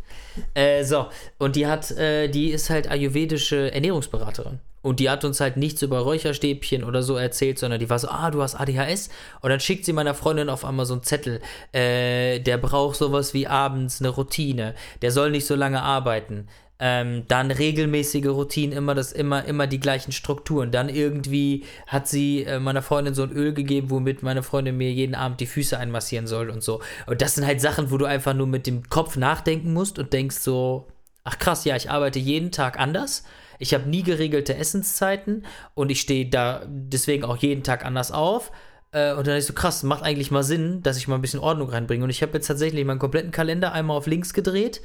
Äh, so, und die hat, äh, die ist halt ayurvedische Ernährungsberaterin. Und die hat uns halt nichts über Räucherstäbchen oder so erzählt, sondern die war so, ah, du hast ADHS. Und dann schickt sie meiner Freundin auf einmal so einen Zettel. Äh, der braucht sowas wie abends eine Routine. Der soll nicht so lange arbeiten. Ähm, dann regelmäßige Routinen, immer das, immer, immer die gleichen Strukturen. Dann irgendwie hat sie äh, meiner Freundin so ein Öl gegeben, womit meine Freundin mir jeden Abend die Füße einmassieren soll und so. Und das sind halt Sachen, wo du einfach nur mit dem Kopf nachdenken musst und denkst so, ach krass, ja, ich arbeite jeden Tag anders. Ich habe nie geregelte Essenszeiten und ich stehe da deswegen auch jeden Tag anders auf. Äh, und dann ist so krass, macht eigentlich mal Sinn, dass ich mal ein bisschen Ordnung reinbringe. Und ich habe jetzt tatsächlich meinen kompletten Kalender einmal auf links gedreht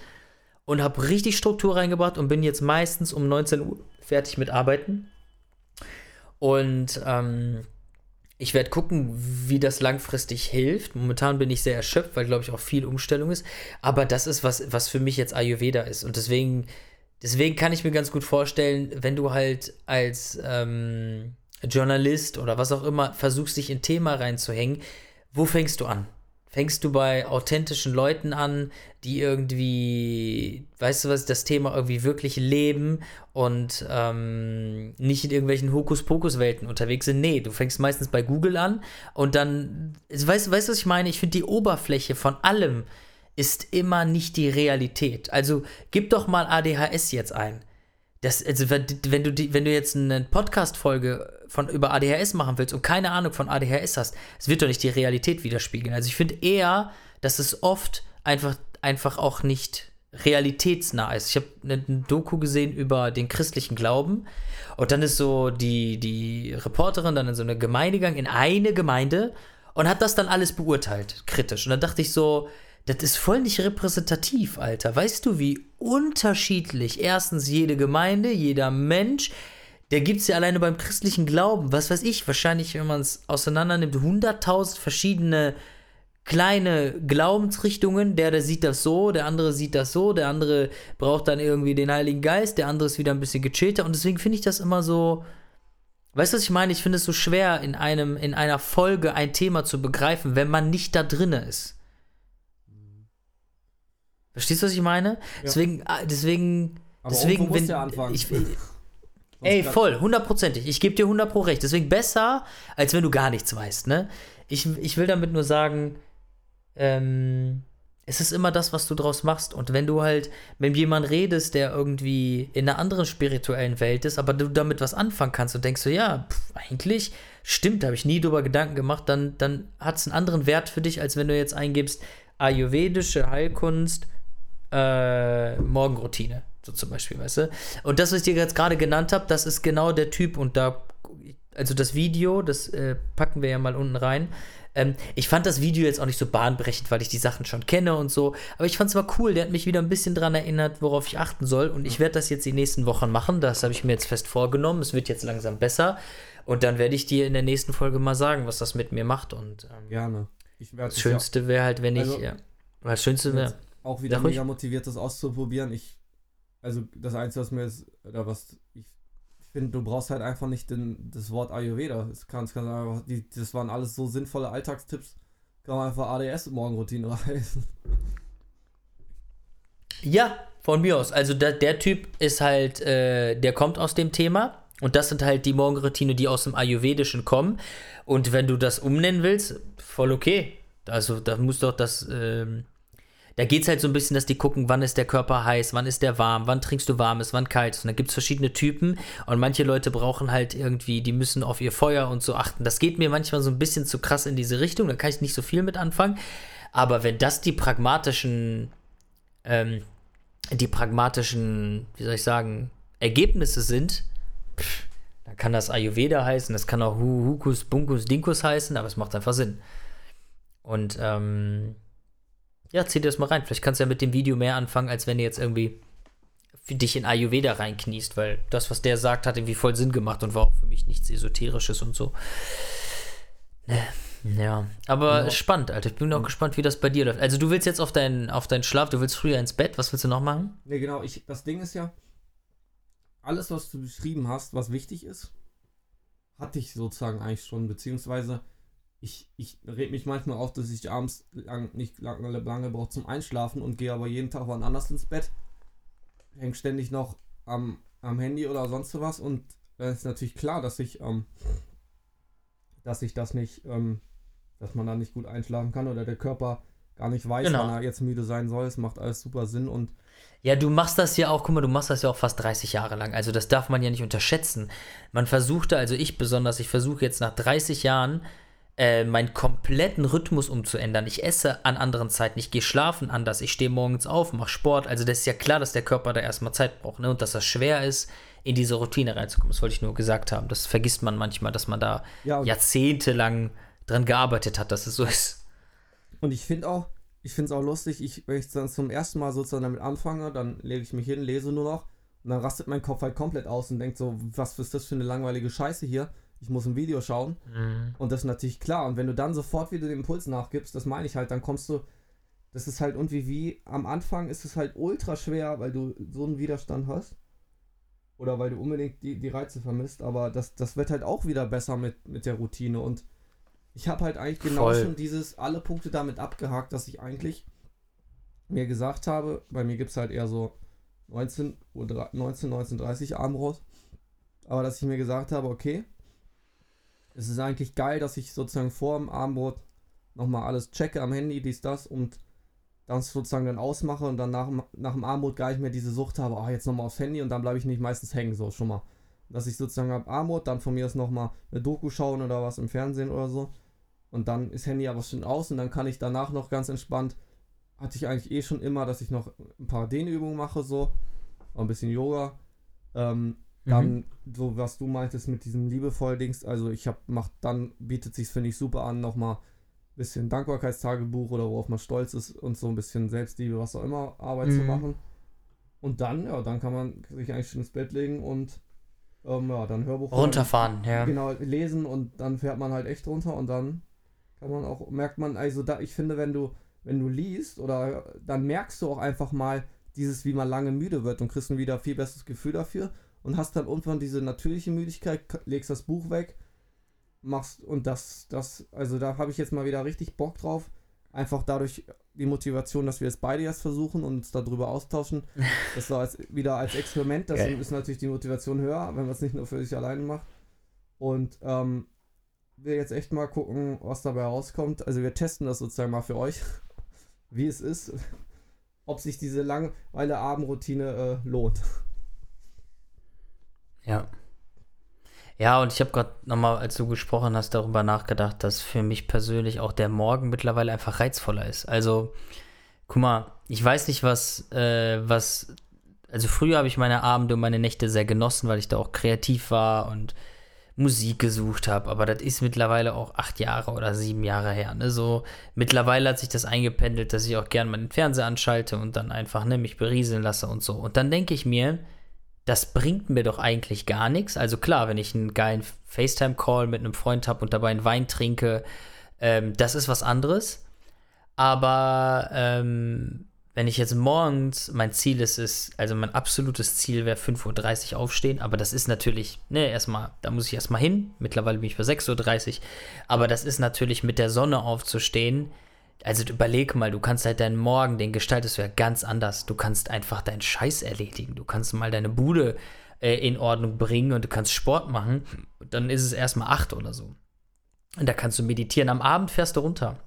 und habe richtig Struktur reingebracht und bin jetzt meistens um 19 Uhr fertig mit Arbeiten. Und ähm, ich werde gucken, wie das langfristig hilft. Momentan bin ich sehr erschöpft, weil, glaube ich, auch viel Umstellung ist. Aber das ist, was, was für mich jetzt Ayurveda ist. Und deswegen, deswegen kann ich mir ganz gut vorstellen, wenn du halt als ähm, Journalist oder was auch immer versuchst, dich in Thema reinzuhängen, wo fängst du an? Fängst du bei authentischen Leuten an, die irgendwie, weißt du was, das Thema irgendwie wirklich leben und ähm, nicht in irgendwelchen Hokuspokus-Welten unterwegs sind? Nee, du fängst meistens bei Google an und dann, weißt du, weißt, was ich meine? Ich finde, die Oberfläche von allem ist immer nicht die Realität. Also gib doch mal ADHS jetzt ein. Das, also, wenn du, wenn du jetzt eine Podcast-Folge über ADHS machen willst und keine Ahnung von ADHS hast, es wird doch nicht die Realität widerspiegeln. Also ich finde eher, dass es oft einfach, einfach auch nicht realitätsnah ist. Ich habe eine Doku gesehen über den christlichen Glauben und dann ist so die, die Reporterin dann in so eine Gemeinde gegangen, in eine Gemeinde und hat das dann alles beurteilt, kritisch. Und dann dachte ich so, das ist voll nicht repräsentativ, Alter. Weißt du, wie unterschiedlich erstens jede Gemeinde, jeder Mensch, der gibt es ja alleine beim christlichen Glauben, was weiß ich, wahrscheinlich, wenn man es auseinander nimmt, 100.000 verschiedene kleine Glaubensrichtungen. Der, der sieht das so, der andere sieht das so, der andere braucht dann irgendwie den Heiligen Geist, der andere ist wieder ein bisschen gechillter. Und deswegen finde ich das immer so. Weißt du, was ich meine? Ich finde es so schwer, in, einem, in einer Folge ein Thema zu begreifen, wenn man nicht da drinne ist. Verstehst du, was ich meine? Ja. Deswegen, ah, deswegen, Aber deswegen, wenn ja anfangen. ich, ey, voll, hundertprozentig. Ich gebe dir hundert pro recht. Deswegen besser, als wenn du gar nichts weißt, ne? Ich, ich will damit nur sagen, ähm, es ist immer das, was du draus machst. Und wenn du halt mit jemandem redest, der irgendwie in einer anderen spirituellen Welt ist, aber du damit was anfangen kannst und denkst so, ja, pff, eigentlich stimmt, da habe ich nie drüber Gedanken gemacht, dann, dann hat es einen anderen Wert für dich, als wenn du jetzt eingibst, ayurvedische Heilkunst, äh, Morgenroutine, so zum Beispiel, weißt du? Und das, was ich dir jetzt gerade genannt habe, das ist genau der Typ und da, also das Video, das äh, packen wir ja mal unten rein. Ähm, ich fand das Video jetzt auch nicht so bahnbrechend, weil ich die Sachen schon kenne und so, aber ich fand es mal cool, der hat mich wieder ein bisschen daran erinnert, worauf ich achten soll und ich werde das jetzt die nächsten Wochen machen, das habe ich mir jetzt fest vorgenommen, es wird jetzt langsam besser und dann werde ich dir in der nächsten Folge mal sagen, was das mit mir macht und ähm, Gerne. das Schönste wäre halt, wenn ich, also, ja, das Schönste wäre auch wieder mega motiviert, das auszuprobieren. Ich, also das Einzige, was mir ist, oder was ich finde, du brauchst halt einfach nicht den, das Wort Ayurveda. Es kann, es kann einfach, die, das waren alles so sinnvolle Alltagstipps. Kann man einfach ADS-Morgenroutine heißen. Ja, von mir aus. Also der, der Typ ist halt, äh, der kommt aus dem Thema. Und das sind halt die Morgenroutine, die aus dem Ayurvedischen kommen. Und wenn du das umnennen willst, voll okay. Also da muss doch das, ähm, da geht es halt so ein bisschen, dass die gucken, wann ist der Körper heiß, wann ist der warm, wann trinkst du warmes, wann kaltes. Und da gibt es verschiedene Typen und manche Leute brauchen halt irgendwie, die müssen auf ihr Feuer und so achten. Das geht mir manchmal so ein bisschen zu krass in diese Richtung, da kann ich nicht so viel mit anfangen. Aber wenn das die pragmatischen, ähm, die pragmatischen, wie soll ich sagen, Ergebnisse sind, pff, dann kann das Ayurveda heißen, das kann auch Hukus, Bunkus, Dinkus heißen, aber es macht einfach Sinn. Und ähm, Ja, zieh dir das mal rein. Vielleicht kannst du ja mit dem Video mehr anfangen, als wenn du jetzt irgendwie für dich in Ayurveda reinkniest, weil das, was der sagt, hat irgendwie voll Sinn gemacht und war auch für mich nichts Esoterisches und so. Ja, aber ja. spannend, Alter. Ich bin auch gespannt, wie das bei dir läuft. Also du willst jetzt auf deinen, auf deinen Schlaf, du willst früher ins Bett, was willst du noch machen? Ne, genau, ich, das Ding ist ja, alles, was du beschrieben hast, was wichtig ist, hatte ich sozusagen eigentlich schon, beziehungsweise ich, ich rede mich manchmal auf, dass ich abends lang, nicht lange, lange brauche zum Einschlafen und gehe aber jeden Tag wann anders ins Bett hängt ständig noch am, am Handy oder sonst was und dann ist natürlich klar, dass ich, ähm, dass ich das nicht, ähm, dass man da nicht gut einschlafen kann oder der Körper gar nicht weiß, genau. wann er jetzt müde sein soll. Es macht alles super Sinn und ja, du machst das ja auch, guck mal, du machst das ja auch fast 30 Jahre lang. Also das darf man ja nicht unterschätzen. Man versuchte, also ich besonders, ich versuche jetzt nach 30 Jahren äh, meinen kompletten Rhythmus umzuändern. Ich esse an anderen Zeiten, ich gehe schlafen anders, ich stehe morgens auf, mache Sport. Also das ist ja klar, dass der Körper da erstmal Zeit braucht ne? und dass das schwer ist, in diese Routine reinzukommen. Das wollte ich nur gesagt haben. Das vergisst man manchmal, dass man da ja, jahrzehntelang dran gearbeitet hat, dass es so ist. Und ich finde auch, ich finde es auch lustig, ich, wenn ich dann zum ersten Mal sozusagen damit anfange, dann lege ich mich hin, lese nur noch und dann rastet mein Kopf halt komplett aus und denkt so, was ist das für eine langweilige Scheiße hier? Ich muss ein Video schauen. Mhm. Und das ist natürlich klar. Und wenn du dann sofort wieder den Impuls nachgibst, das meine ich halt, dann kommst du. Das ist halt irgendwie wie am Anfang ist es halt ultra schwer, weil du so einen Widerstand hast. Oder weil du unbedingt die, die Reize vermisst. Aber das, das wird halt auch wieder besser mit, mit der Routine. Und ich habe halt eigentlich genau Voll. schon dieses, alle Punkte damit abgehakt, dass ich eigentlich mir gesagt habe, bei mir gibt es halt eher so 19 Uhr, 19, 19.30 Abend raus. Aber dass ich mir gesagt habe, okay, es ist eigentlich geil, dass ich sozusagen vor dem Abendbrot nochmal alles checke am Handy, dies, das und das sozusagen dann ausmache und dann nach, nach dem Abendbrot gar nicht mehr diese Sucht habe, ah, jetzt nochmal aufs Handy und dann bleibe ich nicht meistens hängen, so schon mal. Dass ich sozusagen am Abendbrot dann von mir aus nochmal eine Doku schauen oder was im Fernsehen oder so und dann ist Handy aber schon aus und dann kann ich danach noch ganz entspannt, hatte ich eigentlich eh schon immer, dass ich noch ein paar Dehnübungen mache, so, ein bisschen Yoga. Ähm, dann, mhm. so was du meintest mit diesem liebevoll Dings, also ich habe, macht, dann bietet sich finde ich, super an, nochmal ein bisschen Dankbarkeitstagebuch oder worauf man stolz ist und so ein bisschen Selbstliebe, was auch immer, Arbeit mhm. zu machen. Und dann, ja, dann kann man sich eigentlich schon ins Bett legen und ähm, ja, dann Hörbuch runterfahren, ja. Genau, lesen und dann fährt man halt echt runter und dann kann man auch, merkt man, also da, ich finde, wenn du, wenn du liest oder dann merkst du auch einfach mal dieses, wie man lange müde wird und kriegst ein wieder viel besseres Gefühl dafür und hast dann irgendwann diese natürliche Müdigkeit, legst das Buch weg, machst und das, das, also da habe ich jetzt mal wieder richtig Bock drauf. Einfach dadurch die Motivation, dass wir es beide jetzt versuchen und uns darüber austauschen. Das war als, wieder als Experiment. Das ist natürlich die Motivation höher, wenn man es nicht nur für sich alleine macht. Und ähm, wir jetzt echt mal gucken, was dabei rauskommt. Also wir testen das sozusagen mal für euch, wie es ist, ob sich diese Langweile Abendroutine äh, lohnt. Ja. Ja, und ich habe gerade nochmal, als du gesprochen hast, darüber nachgedacht, dass für mich persönlich auch der Morgen mittlerweile einfach reizvoller ist. Also, guck mal, ich weiß nicht, was, äh, was, also früher habe ich meine Abende und meine Nächte sehr genossen, weil ich da auch kreativ war und Musik gesucht habe, aber das ist mittlerweile auch acht Jahre oder sieben Jahre her. Ne? So, mittlerweile hat sich das eingependelt, dass ich auch gerne mal den Fernseher anschalte und dann einfach ne, mich berieseln lasse und so. Und dann denke ich mir, das bringt mir doch eigentlich gar nichts. Also klar, wenn ich einen geilen FaceTime-Call mit einem Freund habe und dabei einen Wein trinke, ähm, das ist was anderes. Aber ähm, wenn ich jetzt morgens, mein Ziel ist es, also mein absolutes Ziel wäre 5.30 Uhr aufstehen, aber das ist natürlich, ne, erstmal, da muss ich erstmal hin. Mittlerweile bin ich für 6.30 Uhr, aber das ist natürlich mit der Sonne aufzustehen also überleg mal, du kannst halt deinen Morgen, den gestaltest du ja ganz anders. Du kannst einfach deinen Scheiß erledigen. Du kannst mal deine Bude äh, in Ordnung bringen und du kannst Sport machen. Dann ist es erstmal acht oder so. Und da kannst du meditieren. Am Abend fährst du runter.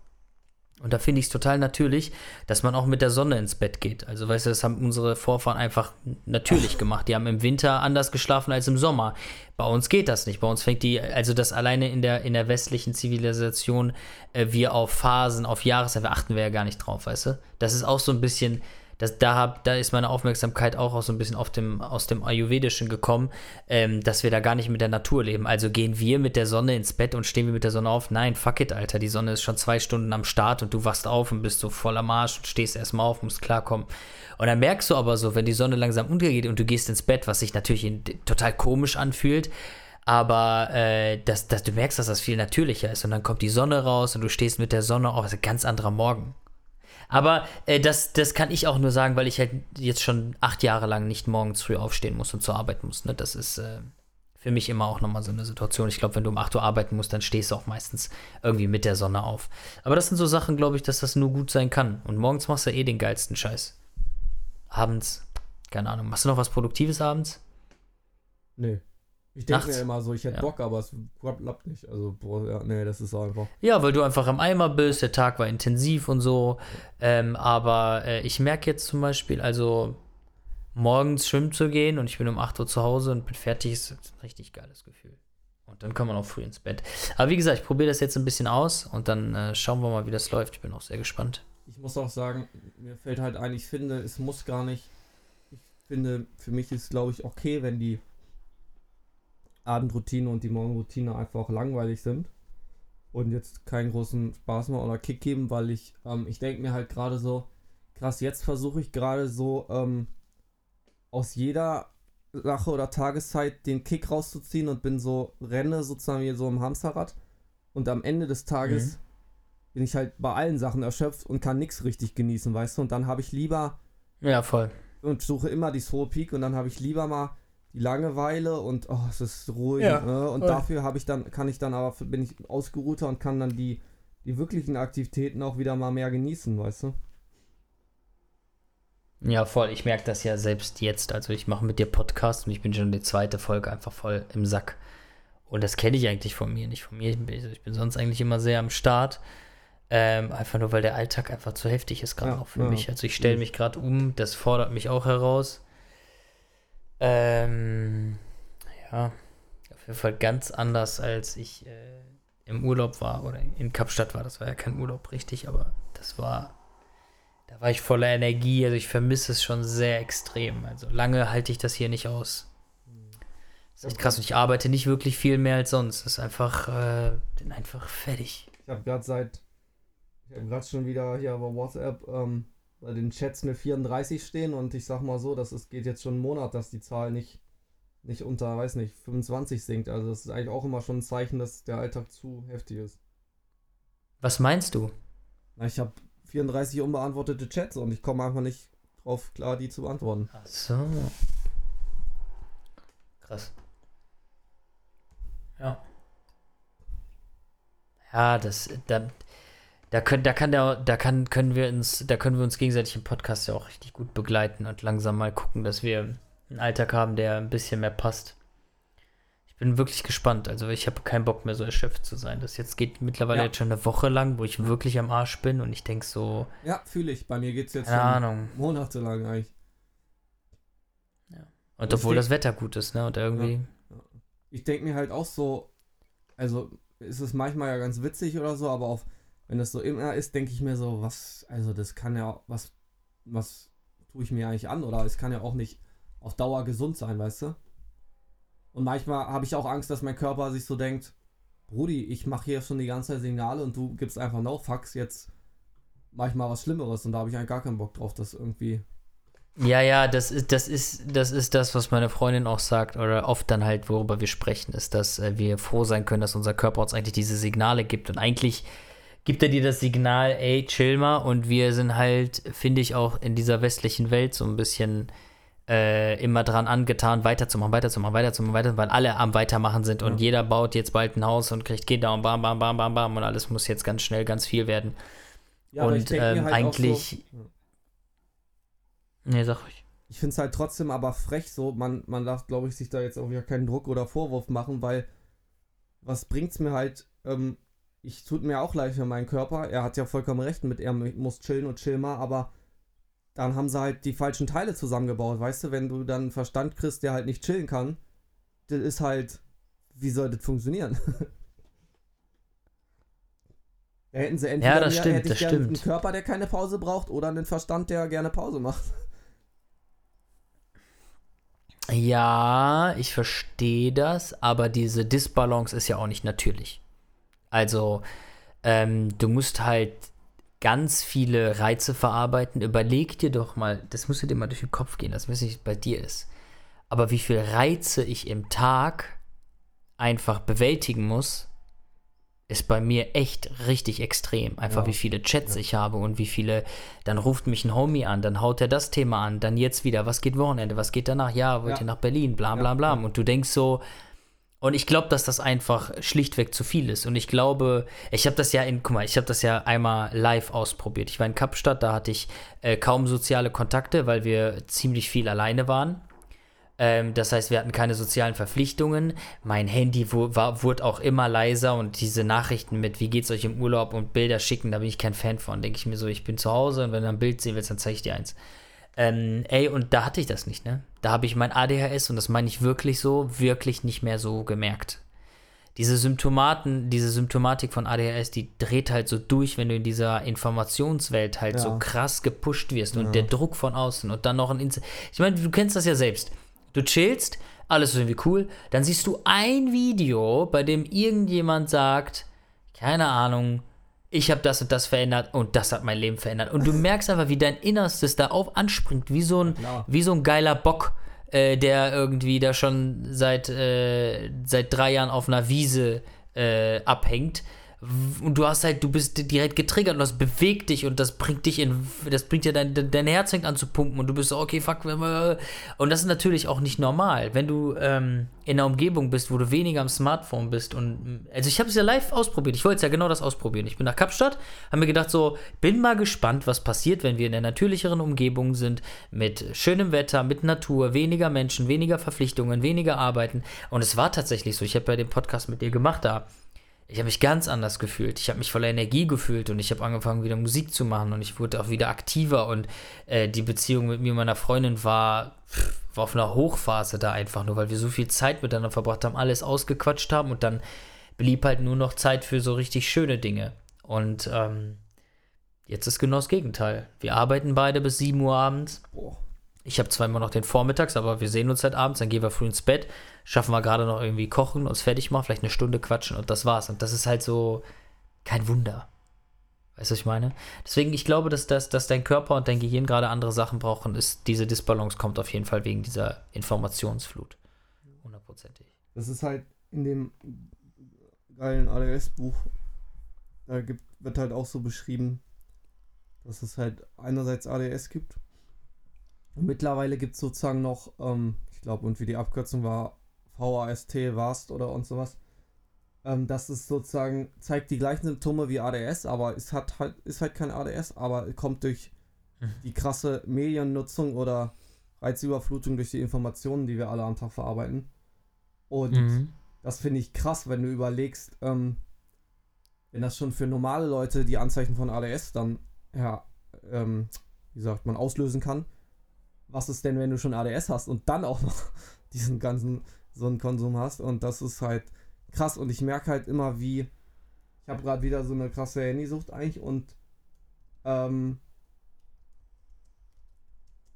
Und da finde ich es total natürlich, dass man auch mit der Sonne ins Bett geht. Also, weißt du, das haben unsere Vorfahren einfach natürlich gemacht. Die haben im Winter anders geschlafen als im Sommer. Bei uns geht das nicht. Bei uns fängt die, also das alleine in der, in der westlichen Zivilisation, äh, wir auf Phasen, auf Jahreszeiten, achten wir ja gar nicht drauf, weißt du? Das ist auch so ein bisschen, das, da, hab, da ist meine Aufmerksamkeit auch, auch so ein bisschen auf dem, aus dem Ayurvedischen gekommen, ähm, dass wir da gar nicht mit der Natur leben. Also gehen wir mit der Sonne ins Bett und stehen wir mit der Sonne auf? Nein, fuck it, Alter. Die Sonne ist schon zwei Stunden am Start und du wachst auf und bist so voller Marsch und stehst erstmal auf, musst klarkommen. Und dann merkst du aber so, wenn die Sonne langsam untergeht und du gehst ins Bett, was sich natürlich total komisch anfühlt, aber äh, dass, dass du merkst, dass das viel natürlicher ist. Und dann kommt die Sonne raus und du stehst mit der Sonne auf. Das ist ein ganz anderer Morgen. Aber äh, das, das kann ich auch nur sagen, weil ich halt jetzt schon acht Jahre lang nicht morgens früh aufstehen muss und zur Arbeit muss. Ne? Das ist äh, für mich immer auch nochmal so eine Situation. Ich glaube, wenn du um 8 Uhr arbeiten musst, dann stehst du auch meistens irgendwie mit der Sonne auf. Aber das sind so Sachen, glaube ich, dass das nur gut sein kann. Und morgens machst du eh den geilsten Scheiß. Abends, keine Ahnung. Machst du noch was Produktives abends? Nee. Ich denke mir immer so, ich hätte Ja. Bock, aber es klappt nicht. Also, boah, ja, nee, das ist einfach. Ja, weil du einfach am Eimer bist, der Tag war intensiv und so. Ähm, aber äh, ich merke jetzt zum Beispiel, also morgens schwimmen zu gehen und ich bin um 8 Uhr zu Hause und bin fertig, ist ein richtig geiles Gefühl. Und dann kann man auch früh ins Bett. Aber wie gesagt, ich probiere das jetzt ein bisschen aus und dann äh, schauen wir mal, wie das läuft. Ich bin auch sehr gespannt. Ich muss auch sagen, mir fällt halt ein, ich finde, es muss gar nicht. Ich finde, für mich ist, glaube ich, okay, wenn die Abendroutine und die Morgenroutine einfach langweilig sind und jetzt keinen großen Spaß mehr oder Kick geben, weil ich, ähm, ich denke mir halt gerade so, krass, jetzt versuche ich gerade so ähm, aus jeder Sache oder Tageszeit den Kick rauszuziehen und bin so, renne sozusagen wie so im Hamsterrad und am Ende des Tages bin ich halt bei allen Sachen erschöpft und kann nichts richtig genießen, weißt du? Und dann habe ich lieber Ja, voll. und suche immer die Slow Peak und dann habe ich lieber mal die Langeweile und oh, es ist ruhig. Ja, ne? Und dafür habe ich dann, kann ich dann aber, bin ich ausgeruhter und kann dann die, die wirklichen Aktivitäten auch wieder mal mehr genießen, weißt du? Ja, voll. Ich merke das ja selbst jetzt. Also ich mache mit dir Podcast und ich bin schon die zweite Folge einfach voll im Sack. Und das kenne ich eigentlich von mir, nicht von mir. Ich bin, ich bin sonst eigentlich immer sehr am Start. Ähm, einfach nur, weil der Alltag einfach zu heftig ist gerade Ja, auch für ja. mich. Also ich stelle mich gerade um, das fordert mich auch heraus. Ähm, ja, auf jeden Fall ganz anders, als ich äh, im Urlaub war oder in Kapstadt war. Das war ja kein Urlaub richtig, aber das war, da war ich voller Energie. Also ich vermisse es schon sehr extrem. Also lange halte ich das hier nicht aus. Das ist echt krass. Und ich arbeite nicht wirklich viel mehr als sonst. Das ist einfach, äh, bin einfach fertig. Ich habe gerade seit, ich habe gerade schon wieder hier über WhatsApp ähm, bei den Chats eine 34 stehen und ich sag mal so, das ist, geht jetzt schon einen Monat, dass die Zahl nicht, nicht unter, weiß nicht, 25 sinkt. Also das ist eigentlich auch immer schon ein Zeichen, dass der Alltag zu heftig ist. Was meinst du? Na, ich habe 34 unbeantwortete Chats und ich komme einfach nicht drauf klar, die zu beantworten. Ach so. Krass. Ja. Ja, das, da, da können, da kann der, da kann, können wir uns, da können wir uns gegenseitig im Podcast ja auch richtig gut begleiten und langsam mal gucken, dass wir einen Alltag haben, der ein bisschen mehr passt. Ich bin wirklich gespannt. Also ich habe keinen Bock mehr so erschöpft zu sein. Das jetzt geht mittlerweile Ja. jetzt schon eine Woche lang, wo ich wirklich am Arsch bin und ich denke so, Ja, fühle ich. Bei mir geht es jetzt keine Ahnung. monatelang eigentlich. Und Ich obwohl das Wetter gut ist, ne? Und irgendwie. Ich denke mir halt auch so, also ist es manchmal ja ganz witzig oder so, aber auf, wenn das so immer ist, denke ich mir so, was, also das kann ja, was, was tue ich mir eigentlich an? Oder es kann ja auch nicht auf Dauer gesund sein, weißt du? Und manchmal habe ich auch Angst, dass mein Körper sich so denkt, Brudi, ich mache hier schon die ganze Zeit Signale und du gibst einfach no fucks, jetzt mache ich mal was Schlimmeres und da habe ich eigentlich gar keinen Bock drauf, das irgendwie. Ja, ja, das ist, das ist, das ist das, was meine Freundin auch sagt, oder oft dann halt, worüber wir sprechen, ist, dass äh, wir froh sein können, dass unser Körper uns eigentlich diese Signale gibt. Und eigentlich gibt er dir das Signal, ey, chill mal. Und wir sind halt, finde ich, auch in dieser westlichen Welt so ein bisschen äh, immer dran angetan, weiterzumachen, weiterzumachen, weiterzumachen, weiterzumachen, weil alle am Weitermachen sind und Ja. jeder baut jetzt bald ein Haus und kriegt Kinder und bam, bam, bam, bam, bam und alles muss jetzt ganz schnell ganz viel werden. Ja, und ähm, halt auch eigentlich. So, Nee, sag ich. ich finde es halt trotzdem aber frech so, man, man darf, glaube ich, sich da jetzt auch wieder keinen Druck oder Vorwurf machen, weil was bringt's mir halt, ähm, ich tut mir auch leid für meinen Körper, er hat ja vollkommen recht mit, er muss chillen und chill mal, aber dann haben sie halt die falschen Teile zusammengebaut, weißt du, wenn du dann einen Verstand kriegst, der halt nicht chillen kann, das ist halt, wie soll das funktionieren? Da hätten sie entweder Ja, das mehr- stimmt, das stimmt. einen Körper, der keine Pause braucht, oder einen Verstand, der gerne Pause macht. Ja, ich verstehe das, aber diese Disbalance ist ja auch nicht natürlich. Also, ähm, du musst halt ganz viele Reize verarbeiten. Überleg dir doch mal, das musst du dir mal durch den Kopf gehen, das weiß nicht, bei dir ist. Aber wie viel Reize ich im Tag einfach bewältigen muss, ist bei mir echt richtig extrem. Einfach Ja. wie viele Chats ich habe und wie viele, dann ruft mich ein Homie an, dann haut er das Thema an, dann jetzt wieder, was geht Wochenende, was geht danach? Ja, wollt Ja. ihr nach Berlin, bla bla Ja, bla. ja. Und du denkst so, und ich glaube, dass das einfach schlichtweg zu viel ist. Und ich glaube, ich habe das ja in, guck mal, ich habe das ja einmal live ausprobiert. Ich war in Kapstadt, da hatte ich äh, kaum soziale Kontakte, weil wir ziemlich viel alleine waren. Ähm, das heißt, wir hatten keine sozialen Verpflichtungen. Mein Handy wu- war, wurde auch immer leiser und diese Nachrichten mit, wie geht's euch im Urlaub und Bilder schicken, da bin ich kein Fan von. Denke ich mir so, ich bin zu Hause und wenn du ein Bild sehen willst, dann zeige ich dir eins. Ähm, ey, und da hatte ich das nicht, ne? Da habe ich mein ADHS, und das meine ich wirklich so, wirklich nicht mehr so gemerkt. Diese Symptomaten, diese Symptomatik von ADHS, die dreht halt so durch, wenn du in dieser Informationswelt halt Ja. so krass gepusht wirst und Ja. der Druck von außen und dann noch ein Inst Ich meine, du kennst das ja selbst. Du chillst, alles ist irgendwie cool, dann siehst du ein Video, bei dem irgendjemand sagt, keine Ahnung, ich habe das und das verändert und das hat mein Leben verändert. Und du merkst einfach, wie dein Innerstes da auf anspringt, wie so ein, klar. wie so ein geiler Bock, äh, der irgendwie da schon seit, äh, seit drei Jahren auf einer Wiese äh, abhängt. Und du hast halt, du bist direkt getriggert und das bewegt dich und das bringt dich in, das bringt dir dein, dein Herz fängt an zu pumpen und du bist so, okay, fuck. äh, Und das ist natürlich auch nicht normal, wenn du ähm, in einer Umgebung bist, wo du weniger am Smartphone bist und, also ich habe es ja live ausprobiert, ich wollte es ja genau das ausprobieren. Ich bin nach Kapstadt, habe mir gedacht so, bin mal gespannt, was passiert, wenn wir in einer natürlicheren Umgebung sind, mit schönem Wetter, mit Natur, weniger Menschen, weniger Verpflichtungen, weniger Arbeiten. Und es war tatsächlich so, ich habe ja den Podcast mit dir gemacht da. Ich habe mich ganz anders gefühlt. Ich habe mich voller Energie gefühlt und ich habe angefangen, wieder Musik zu machen und ich wurde auch wieder aktiver und äh, die Beziehung mit mir und meiner Freundin war, war auf einer Hochphase da einfach nur, weil wir so viel Zeit miteinander verbracht haben, alles ausgequatscht haben und dann blieb halt nur noch Zeit für so richtig schöne Dinge. Und ähm, jetzt ist genau das Gegenteil. Wir arbeiten beide bis 7 Uhr abends. Ich habe zwar immer noch den Vormittags, aber wir sehen uns halt abends, dann gehen wir früh ins Bett, schaffen wir gerade noch irgendwie kochen, uns fertig machen, vielleicht eine Stunde quatschen und das war's. Und das ist halt so kein Wunder. Weißt du, was ich meine? Deswegen, ich glaube, dass, das, dass dein Körper und dein Gehirn gerade andere Sachen brauchen, ist diese Disbalance kommt auf jeden Fall wegen dieser Informationsflut. Hundertprozentig. Das ist halt in dem geilen ADS-Buch, da gibt, wird halt auch so beschrieben, dass es halt einerseits ADS gibt. Und mittlerweile gibt es sozusagen noch, ähm, ich glaube, und wie die Abkürzung war, VAST, VAST oder und sowas. Ähm, das ist sozusagen, zeigt die gleichen Symptome wie ADS, aber es hat halt, ist halt kein ADS, aber kommt durch Mhm. die krasse Mediennutzung oder Reizüberflutung durch die Informationen, die wir alle am Tag verarbeiten. Und Mhm. das finde ich krass, wenn du überlegst, ähm, wenn das schon für normale Leute die Anzeichen von ADS dann, ja, ähm, wie sagt man, auslösen kann. Was ist denn, wenn du schon ADS hast und dann auch noch diesen ganzen, so einen Konsum hast? Und das ist halt krass. Und ich merke halt immer, wie, ich habe gerade wieder so eine krasse Handysucht eigentlich und, ähm,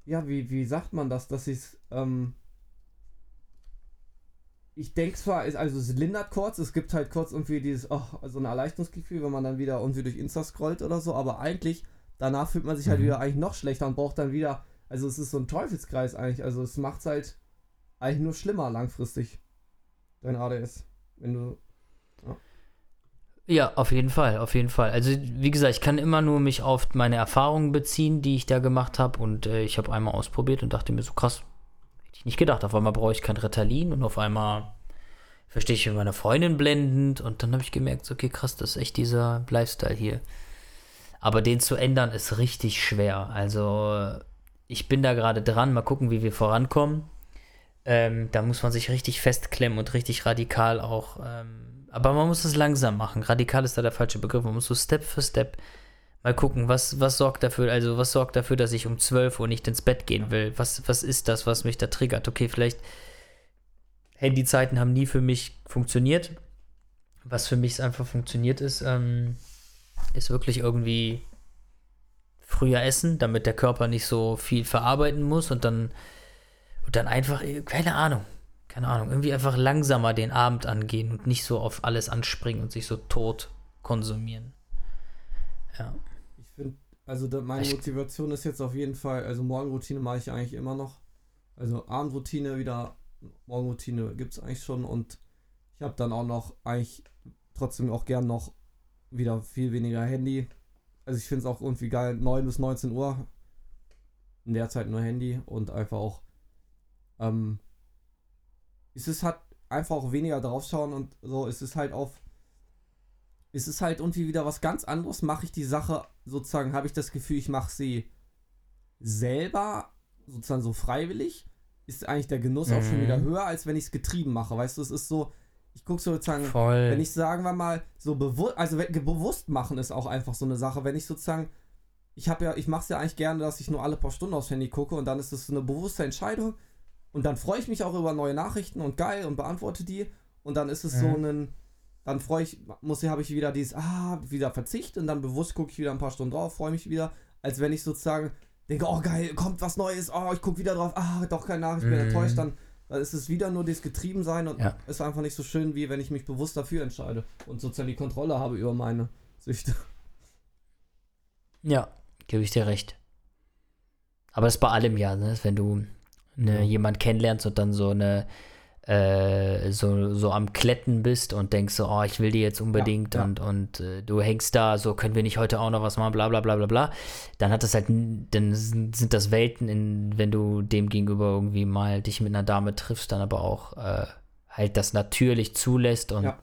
ja, wie, wie sagt man das, dass ich ähm, ich denke zwar, also es lindert kurz, es gibt halt kurz irgendwie dieses, oh, so ein Erleichterungsgefühl, wenn man dann wieder irgendwie durch Insta scrollt oder so, aber eigentlich, danach fühlt man sich halt Mhm. wieder eigentlich noch schlechter und braucht dann wieder, also es ist so ein Teufelskreis eigentlich, also es macht halt eigentlich nur schlimmer langfristig, dein ADS, wenn du, Ja, auf jeden Fall, auf jeden Fall. Also wie gesagt, ich kann immer nur mich auf meine Erfahrungen beziehen, die ich da gemacht habe. Und äh, ich habe einmal ausprobiert und dachte mir so krass, hätte ich nicht gedacht. Auf einmal brauche ich kein Ritalin und auf einmal verstehe ich mit meiner Freundin blendend. Und dann habe ich gemerkt, so, okay, krass, das ist echt dieser Lifestyle hier. Aber den zu ändern ist richtig schwer. Also ich bin da gerade dran, mal gucken, wie wir vorankommen. Ähm, da muss man sich richtig festklemmen und richtig radikal auch. Ähm, aber man muss es langsam machen. Radikal ist da der falsche Begriff. Man muss so Step für Step mal gucken, was, was sorgt dafür, also was sorgt dafür, dass ich um 12 Uhr nicht ins Bett gehen will. Was, was ist das, was mich da triggert? Okay, vielleicht Handyzeiten haben nie für mich funktioniert. Was für mich einfach funktioniert ist, ähm, ist wirklich irgendwie früher essen, damit der Körper nicht so viel verarbeiten muss und dann, und dann einfach, keine Ahnung, keine Ahnung, irgendwie einfach langsamer den Abend angehen und nicht so auf alles anspringen und sich so tot konsumieren. Ja. Ich finde, also da, meine Motivation ist jetzt auf jeden Fall, also Morgenroutine mache ich eigentlich immer noch. Also Abendroutine wieder, Morgenroutine gibt es eigentlich schon und ich habe dann auch noch eigentlich trotzdem auch gern noch wieder viel weniger Handy. Also ich finde es auch irgendwie geil, 9 bis 19 Uhr. In der Zeit nur Handy und einfach auch ähm, es ist halt einfach auch weniger draufschauen und so, es ist halt auf es ist halt irgendwie wieder was ganz anderes, mache ich die Sache sozusagen, habe ich das Gefühl, ich mache sie selber sozusagen so freiwillig, ist eigentlich der Genuss mhm. auch schon wieder mhm. höher, als wenn ich es getrieben mache. Weißt du, es ist so, ich gucke sozusagen, Voll. wenn ich sagen wir mal so bewusst, also bewusst machen ist auch einfach so eine Sache, wenn ich sozusagen, ich habe ja, ich mache es ja eigentlich gerne, dass ich nur alle paar Stunden aufs Handy gucke und dann ist es so eine bewusste Entscheidung und dann freue ich mich auch über neue Nachrichten und geil und beantworte die und dann ist es mhm. so ein, dann freue ich, muss habe ich wieder dieses, ah, wieder Verzicht und dann bewusst gucke ich wieder ein paar Stunden drauf, freue mich wieder, als wenn ich sozusagen denke, oh geil, kommt was Neues, oh, ich gucke wieder drauf, ah, doch keine Nachricht, bin mhm. enttäuscht, dann, dann ist es wieder nur das Getriebensein und ja. ist einfach nicht so schön, wie wenn ich mich bewusst dafür entscheide und sozusagen die Kontrolle habe über meine Süchte. Ja, gebe ich dir recht. Aber das ist bei allem ja, ne? wenn du ne, ja. jemand kennenlernst und dann so eine äh, so, so am Kletten bist und denkst so, oh, ich will die jetzt unbedingt ja, ja. und, und äh, du hängst da, so können wir nicht heute auch noch was machen, bla bla bla bla bla, dann hat das halt, dann sind das Welten, in, wenn du dem gegenüber irgendwie mal dich mit einer Dame triffst, dann aber auch äh, halt das natürlich zulässt und ja.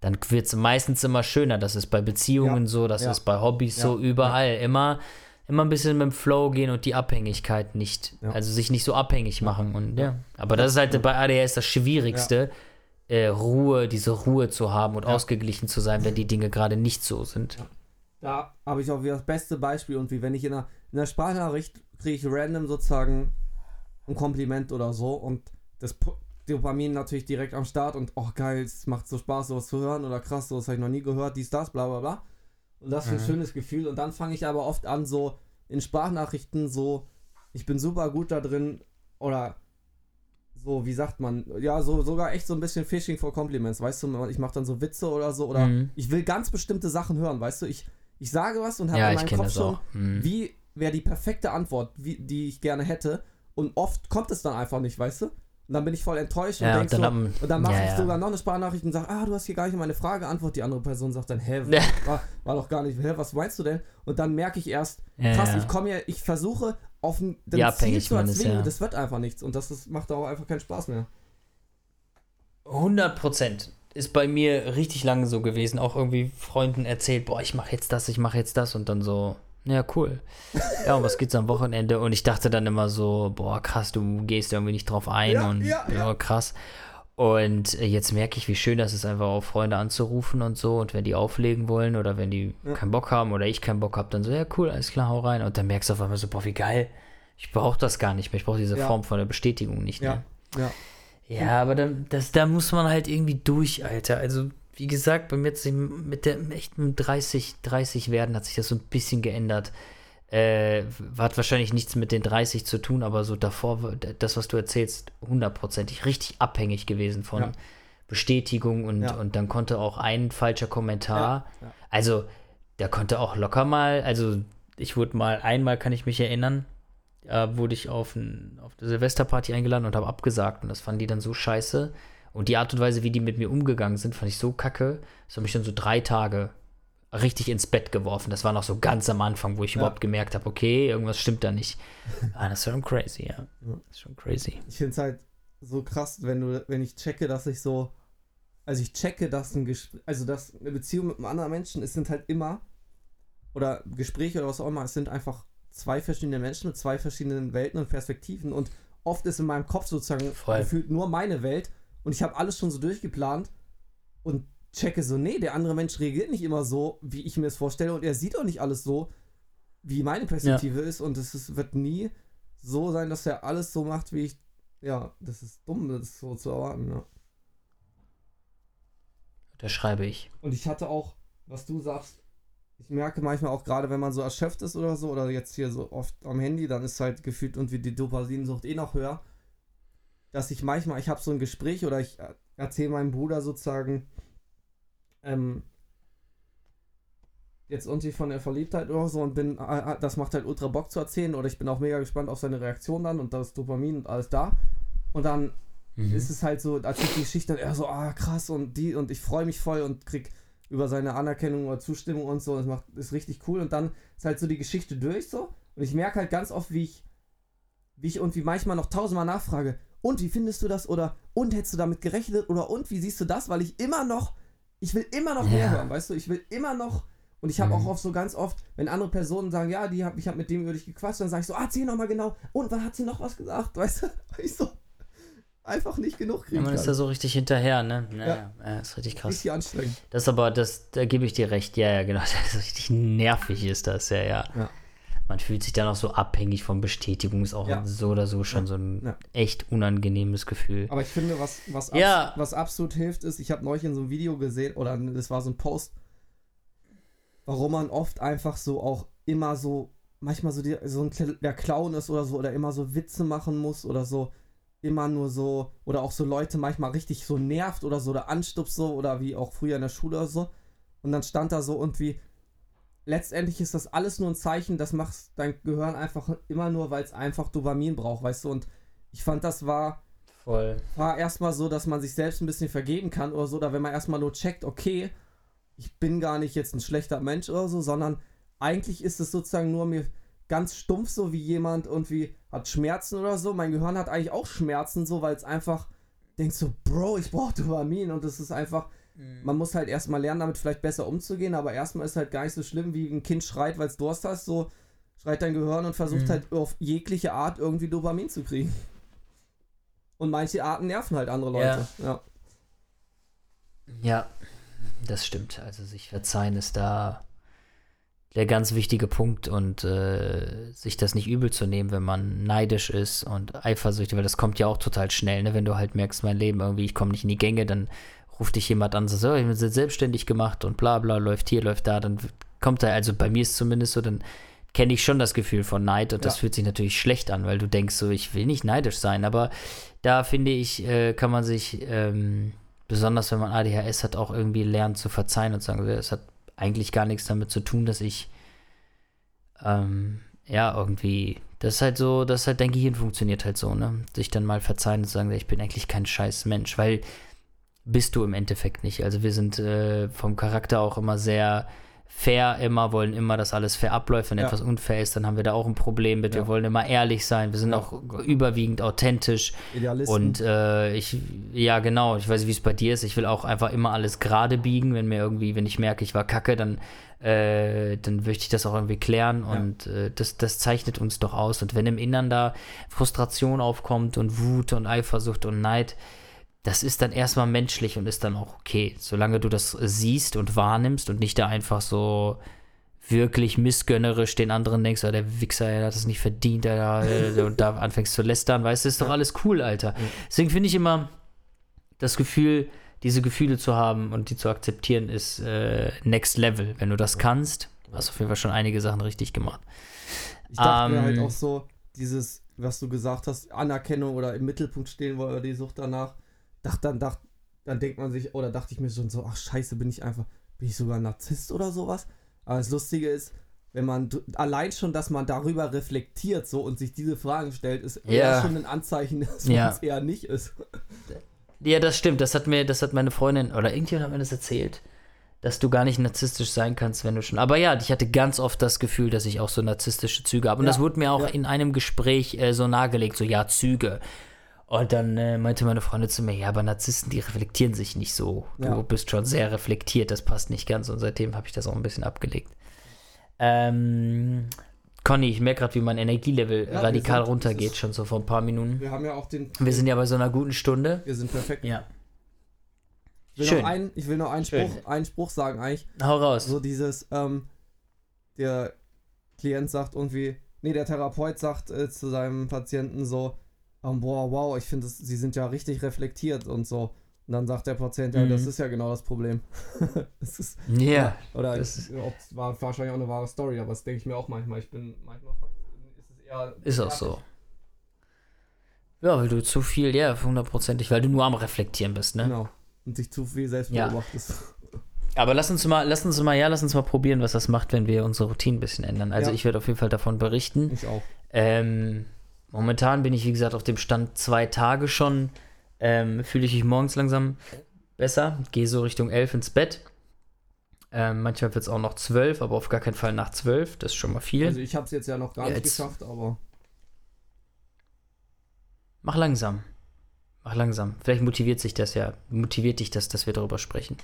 dann wird es meistens immer schöner. Das ist bei Beziehungen so, das ist bei Hobbys so, überall immer immer ein bisschen mit dem Flow gehen und die Abhängigkeit nicht, ja. also sich nicht so abhängig machen. Und ja, aber das ist halt bei ADHS das Schwierigste, äh, Ruhe, diese Ruhe zu haben und ausgeglichen zu sein, wenn die Dinge gerade nicht so sind. Da habe ich auch wieder das beste Beispiel und wie wenn ich in einer, in einer Sprachnachricht kriege ich random sozusagen ein Kompliment oder so und das Dopamin natürlich direkt am Start und oh geil, es macht so Spaß, sowas zu hören oder krass, sowas habe ich noch nie gehört, dies, das, bla bla bla. Und das ist ein mhm. schönes Gefühl. Und dann fange ich aber oft an, so in Sprachnachrichten so, ich bin super gut da drin oder so, wie sagt man, ja, so sogar echt so ein bisschen Fishing for Compliments, weißt du, ich mache dann so Witze oder so oder mhm. ich will ganz bestimmte Sachen hören, weißt du, ich, ich sage was und habe ja, in meinem Kopf schon, mhm. wie wäre die perfekte Antwort, wie, die ich gerne hätte und oft kommt es dann einfach nicht, weißt du? Und dann bin ich voll enttäuscht ja, und, denk und so, und dann mache ja, ich sogar noch eine Sprachnachricht und sage, ah, du hast hier gar nicht meine Frage antwortet. Die andere Person sagt dann, hä, war, war doch gar nicht, hä, was meinst du denn? Und dann merke ich erst, krass, ich komme hier, ich versuche auf ein Ziel zu erzwingen, das wird einfach nichts und das ist, macht auch einfach keinen Spaß mehr. 100 Prozent ist bei mir richtig lange so gewesen, auch irgendwie Freunden erzählt, boah, ich mache jetzt das, ich mache jetzt das und dann so, ja, cool. Ja, und was geht's am Wochenende? Und ich dachte dann immer so, boah, krass, du gehst irgendwie nicht drauf ein ja, und ja, ja. krass. Und jetzt merke ich, wie schön das ist, einfach auch Freunde anzurufen und so. Und wenn die auflegen wollen oder wenn die ja. keinen Bock haben oder ich keinen Bock habe, dann so, ja, cool, alles klar, hau rein. Und dann merkst du auf einmal so, boah, wie geil. Ich brauche das gar nicht mehr. Ich brauche diese Form von der Bestätigung nicht mehr. Ja, ja. aber dann, das, da muss man halt irgendwie durch, Alter. Also wie gesagt, bei mir hat sich mit der echten 30, 30 werden hat sich das so ein bisschen geändert. Äh, hat wahrscheinlich nichts mit den 30 zu tun, aber so davor, das, was du erzählst, hundertprozentig richtig abhängig gewesen von ja. Bestätigung und, ja. und dann konnte auch ein falscher Kommentar, ja. also da konnte auch locker mal, also ich wurde mal, einmal kann ich mich erinnern, äh, wurde ich auf, ein, auf eine Silvesterparty eingeladen und habe abgesagt und das fanden die dann so scheiße, und die Art und Weise, wie die mit mir umgegangen sind, fand ich so kacke. Das hat mich dann so drei Tage richtig ins Bett geworfen. Das war noch so ganz am Anfang, wo ich ja. überhaupt gemerkt habe, okay, irgendwas stimmt da nicht. ah, das ist schon crazy, ja. Das ist schon crazy. Ich finde es halt so krass, wenn du, wenn ich checke, dass ich so, also ich checke, dass ein Gespräch, also dass eine Beziehung mit einem anderen Menschen, es sind halt immer, oder Gespräche oder was auch immer, es sind einfach zwei verschiedene Menschen mit zwei verschiedenen Welten und Perspektiven und oft ist in meinem Kopf sozusagen Voll. gefühlt nur meine Welt und ich habe alles schon so durchgeplant und checke so, nee, der andere Mensch reagiert nicht immer so, wie ich mir es vorstelle und er sieht auch nicht alles so, wie meine Perspektive ja. ist und es ist, wird nie so sein, dass er alles so macht, wie ich, ja, das ist dumm, das so zu erwarten, ja. Das schreibe ich. Und ich hatte auch, was du sagst, ich merke manchmal auch gerade, wenn man so erschöpft ist oder so, oder jetzt hier so oft am Handy, dann ist halt gefühlt irgendwie die Dopaminsucht eh noch höher, dass ich manchmal, ich habe so ein Gespräch oder ich erzähle meinem Bruder sozusagen, ähm, jetzt irgendwie von der Verliebtheit oder so und bin, äh, äh, das macht halt ultra Bock zu erzählen oder ich bin auch mega gespannt auf seine Reaktion dann und das Dopamin und alles da. Und dann mhm. ist es halt so, als ich die Geschichte dann eher so, ah krass und die und ich freue mich voll und krieg über seine Anerkennung oder Zustimmung und so. Das macht, ist richtig cool. Und dann ist halt so die Geschichte durch so. Und ich merke halt ganz oft, wie ich, wie ich irgendwie manchmal noch tausendmal nachfrage, und wie findest du das? Oder und hättest du damit gerechnet? Oder und wie siehst du das? Weil ich immer noch, ich will immer noch mehr hören, weißt du? Ich will immer noch. Und ich habe mhm. auch oft so ganz oft, wenn andere Personen sagen, ja, die hab, ich habe mit dem über dich gequatscht, dann sage ich so, ah, erzähl nochmal genau. Und was hat sie noch was gesagt? Weißt du? Ich so, einfach nicht genug kriegen. Ja, man kann. ist da so richtig hinterher, ne? Naja, ja. ja, ist richtig krass. Richtig anstrengend. Das aber, das, da gebe ich dir recht, ja, ja, genau. Das ist richtig nervig ist das, ja, ja. ja. Man fühlt sich dann auch so abhängig von Bestätigung, ist auch ja. so oder so schon so ein echt unangenehmes Gefühl. Aber ich finde, was, was, abs was absolut hilft, ist, ich habe neulich in so einem Video gesehen, oder das war so ein Post, warum man oft einfach so auch immer so, manchmal so, die, so ein der Clown ist oder so, oder immer so Witze machen muss oder so immer nur so, oder auch so Leute manchmal richtig so nervt oder so, oder anstupst so, oder wie auch früher in der Schule oder so. Und dann stand da so irgendwie, letztendlich ist das alles nur ein Zeichen, das macht dein Gehirn einfach immer nur, weil es einfach Dopamin braucht, weißt du. Und ich fand, das war, Voll. war erstmal so, dass man sich selbst ein bisschen vergeben kann oder so, oder wenn man erstmal nur checkt, okay, ich bin gar nicht jetzt ein schlechter Mensch oder so, sondern eigentlich ist es sozusagen nur mir ganz stumpf, so wie jemand irgendwie hat Schmerzen oder so. Mein Gehirn hat eigentlich auch Schmerzen, so, weil es einfach denkt so, Bro, ich brauche Dopamin und es ist einfach. Man muss halt erstmal lernen, damit vielleicht besser umzugehen, aber erstmal ist halt gar nicht so schlimm, wie ein Kind schreit, weil es Durst hast, so schreit dein Gehirn und versucht mhm. halt auf jegliche Art irgendwie Dopamin zu kriegen. Und manche Arten nerven halt andere Leute. Ja. Ja, ja das stimmt. Also sich verzeihen ist da der ganz wichtige Punkt und äh, sich das nicht übel zu nehmen, wenn man neidisch ist und eifersüchtig, weil das kommt ja auch total schnell, ne? wenn du halt merkst, mein Leben irgendwie, ich komme nicht in die Gänge, dann ruft dich jemand an, so, ich bin selbstständig gemacht und bla bla, läuft hier, läuft da, dann kommt da, also bei mir ist es zumindest so, dann kenne ich schon das Gefühl von Neid und das fühlt sich natürlich schlecht an, weil du denkst so, ich will nicht neidisch sein, aber da finde ich, äh, kann man sich, ähm, besonders wenn man ADHS hat, auch irgendwie lernen zu verzeihen und sagen, es hat eigentlich gar nichts damit zu tun, dass ich ähm, ja, irgendwie, das ist halt so, das ist halt, dein Gehirn funktioniert halt so, ne? Sich dann mal verzeihen und sagen, ich bin eigentlich kein scheiß Mensch, weil bist du im Endeffekt nicht. Also wir sind äh, vom Charakter auch immer sehr fair immer, wollen immer, dass alles fair abläuft. Wenn ja. etwas unfair ist, dann haben wir da auch ein Problem mit. Ja. Wir wollen immer ehrlich sein. Wir sind ja. auch überwiegend authentisch. Idealisten. Und äh, ich, ja, genau, ich weiß nicht, wie es bei dir ist. Ich will auch einfach immer alles gerade biegen. Wenn mir irgendwie, wenn ich merke, ich war kacke, dann, äh, dann möchte ich das auch irgendwie klären. Und äh, das, das zeichnet uns doch aus. Und wenn im Innern da Frustration aufkommt und Wut und Eifersucht und Neid, das ist dann erstmal menschlich und ist dann auch okay, solange du das siehst und wahrnimmst und nicht da einfach so wirklich missgönnerisch den anderen denkst, oh, der Wichser, der hat das nicht verdient, der, und da anfängst zu lästern, weißt du, ist doch alles cool, Alter. Deswegen finde ich immer das Gefühl, diese Gefühle zu haben und die zu akzeptieren, ist äh, next level. Wenn du das kannst, hast du auf jeden Fall schon einige Sachen richtig gemacht. Ich dachte ähm, mir halt auch so, dieses, was du gesagt hast, Anerkennung oder im Mittelpunkt stehen, oder die Sucht danach, dachte dann, dachte, dann denkt man sich, oder dachte ich mir schon so, ach scheiße, bin ich einfach, bin ich sogar Narzisst oder sowas? Aber das Lustige ist, wenn man allein schon, dass man darüber reflektiert so und sich diese Fragen stellt, ist ja. eher schon ein Anzeichen, dass man ja. es eher nicht ist. Ja, das stimmt. Das hat mir, das hat meine Freundin oder irgendjemand hat mir das erzählt, dass du gar nicht narzisstisch sein kannst, wenn du schon. Aber ja, ich hatte ganz oft das Gefühl, dass ich auch so narzisstische Züge habe. Und ja. das wurde mir auch in einem Gespräch äh, so nahegelegt, so ja, Züge. Und dann äh, meinte meine Freundin zu mir, ja, aber Narzissten, die reflektieren sich nicht so. Du ja. bist schon sehr reflektiert, das passt nicht ganz. Und seitdem habe ich das auch ein bisschen abgelegt. Ähm, Conny, ich merke gerade, wie mein Energielevel ja, radikal sind, runtergeht, schon so vor ein paar Minuten. Wir haben ja auch den. Wir sind ja bei so einer guten Stunde. Wir sind perfekt. Ja. Ich will Schön. noch, ein, ich will noch einen, Spruch, einen Spruch sagen, eigentlich. Hau raus. So dieses, ähm, der Klient sagt irgendwie, nee, der Therapeut sagt äh, zu seinem Patienten so, um, boah, wow, ich finde, sie sind ja richtig reflektiert und so. Und dann sagt der Patient, ja, Mhm. das ist ja genau das Problem. das ist, Ja. oder das es ob- war wahrscheinlich auch eine wahre Story, aber das denke ich mir auch manchmal. Ich bin manchmal ist es eher. Ist auch so. Ja, weil du zu viel, ja, hundertprozentig, weil du nur am Reflektieren bist, ne? Genau. Und sich zu viel selbst Ja. beobachtest. Aber lass uns mal, lass uns mal, ja, lass uns mal probieren, was das macht, wenn wir unsere Routine ein bisschen ändern. Also Ja. ich werde auf jeden Fall davon berichten. Ich auch. Ähm, momentan bin ich, wie gesagt, auf dem Stand zwei Tage schon. Ähm, Fühle ich mich morgens langsam besser. Gehe so Richtung elf ins Bett. Ähm, manchmal wird es auch noch zwölf, aber auf gar keinen Fall nach zwölf. Das ist schon mal viel. Also ich habe es jetzt ja noch gar nicht Jetzt. geschafft, aber Mach langsam. Mach langsam. Vielleicht motiviert sich das ja. Motiviert dich das, dass wir darüber sprechen.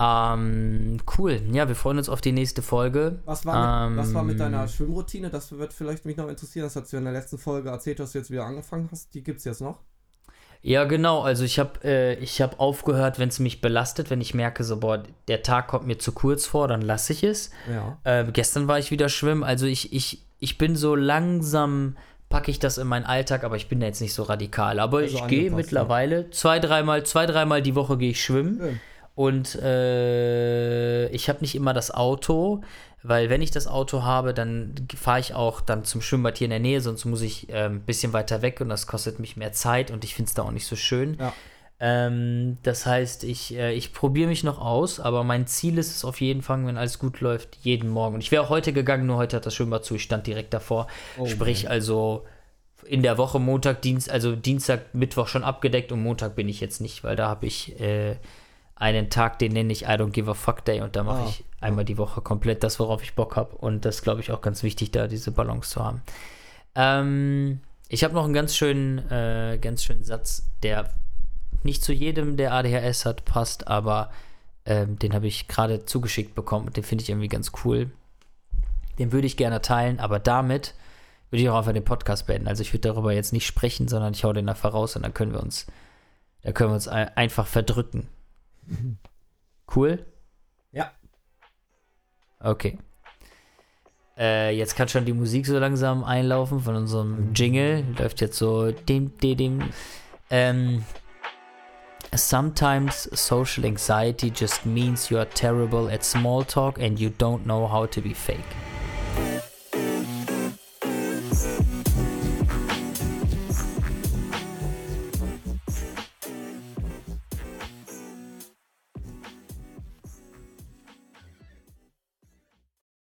Ähm, cool. Ja, wir freuen uns auf die nächste Folge. was war, mit, was war mit Ähm, deiner Schwimmroutine? Das wird vielleicht mich noch interessieren. Das hast du in der letzten Folge erzählt, dass du jetzt wieder angefangen hast. Die gibt's jetzt noch. Ja, genau. Also ich habe äh, ich hab aufgehört, wenn es mich belastet, wenn ich merke, so, boah, der Tag kommt mir zu kurz vor, dann lasse ich es. Ja. Äh, gestern war ich wieder schwimmen. Also ich, ich, ich bin so langsam, packe ich das in meinen Alltag, aber ich bin da jetzt nicht so radikal. Aber Also ich gehe angepasst, mittlerweile zwei, dreimal, zwei, dreimal die Woche gehe ich schwimmen. Schön. Und äh, ich habe nicht immer das Auto, weil wenn ich das Auto habe, dann fahre ich auch dann zum Schwimmbad hier in der Nähe, sonst muss ich äh, ein bisschen weiter weg und das kostet mich mehr Zeit und ich finde es da auch nicht so schön. Ja. Ähm, das heißt, ich, äh, ich probiere mich noch aus, aber mein Ziel ist es auf jeden Fall, wenn alles gut läuft, jeden Morgen. Und ich wäre auch heute gegangen, nur heute hat das Schwimmbad zu, ich stand direkt davor. Oh Sprich Mann. also in der Woche Montag, Dienst, also Dienstag, Mittwoch schon abgedeckt und Montag bin ich jetzt nicht, weil da habe ich äh, einen Tag, den nenne ich I don't give a fuck day und da mache Ah, ich einmal die Woche komplett das, worauf ich Bock habe. Und das glaube ich auch ganz wichtig, da diese Balance zu haben. Ähm, ich habe noch einen ganz schönen, äh, ganz schönen Satz, der nicht zu jedem, der ADHS hat, passt, aber ähm, den habe ich gerade zugeschickt bekommen und den finde ich irgendwie ganz cool. Den würde ich gerne teilen, aber damit würde ich auch einfach den Podcast beenden. Also ich würde darüber jetzt nicht sprechen, sondern ich hau den einfach raus und dann können wir uns, da können wir uns ein- einfach verdrücken. Cool? Ja. Okay. Äh, jetzt kann schon die Musik so langsam einlaufen von unserem Jingle. Läuft jetzt so dem, dem, dem. Ähm, Sometimes social anxiety just means you are terrible at small talk and you don't know how to be fake.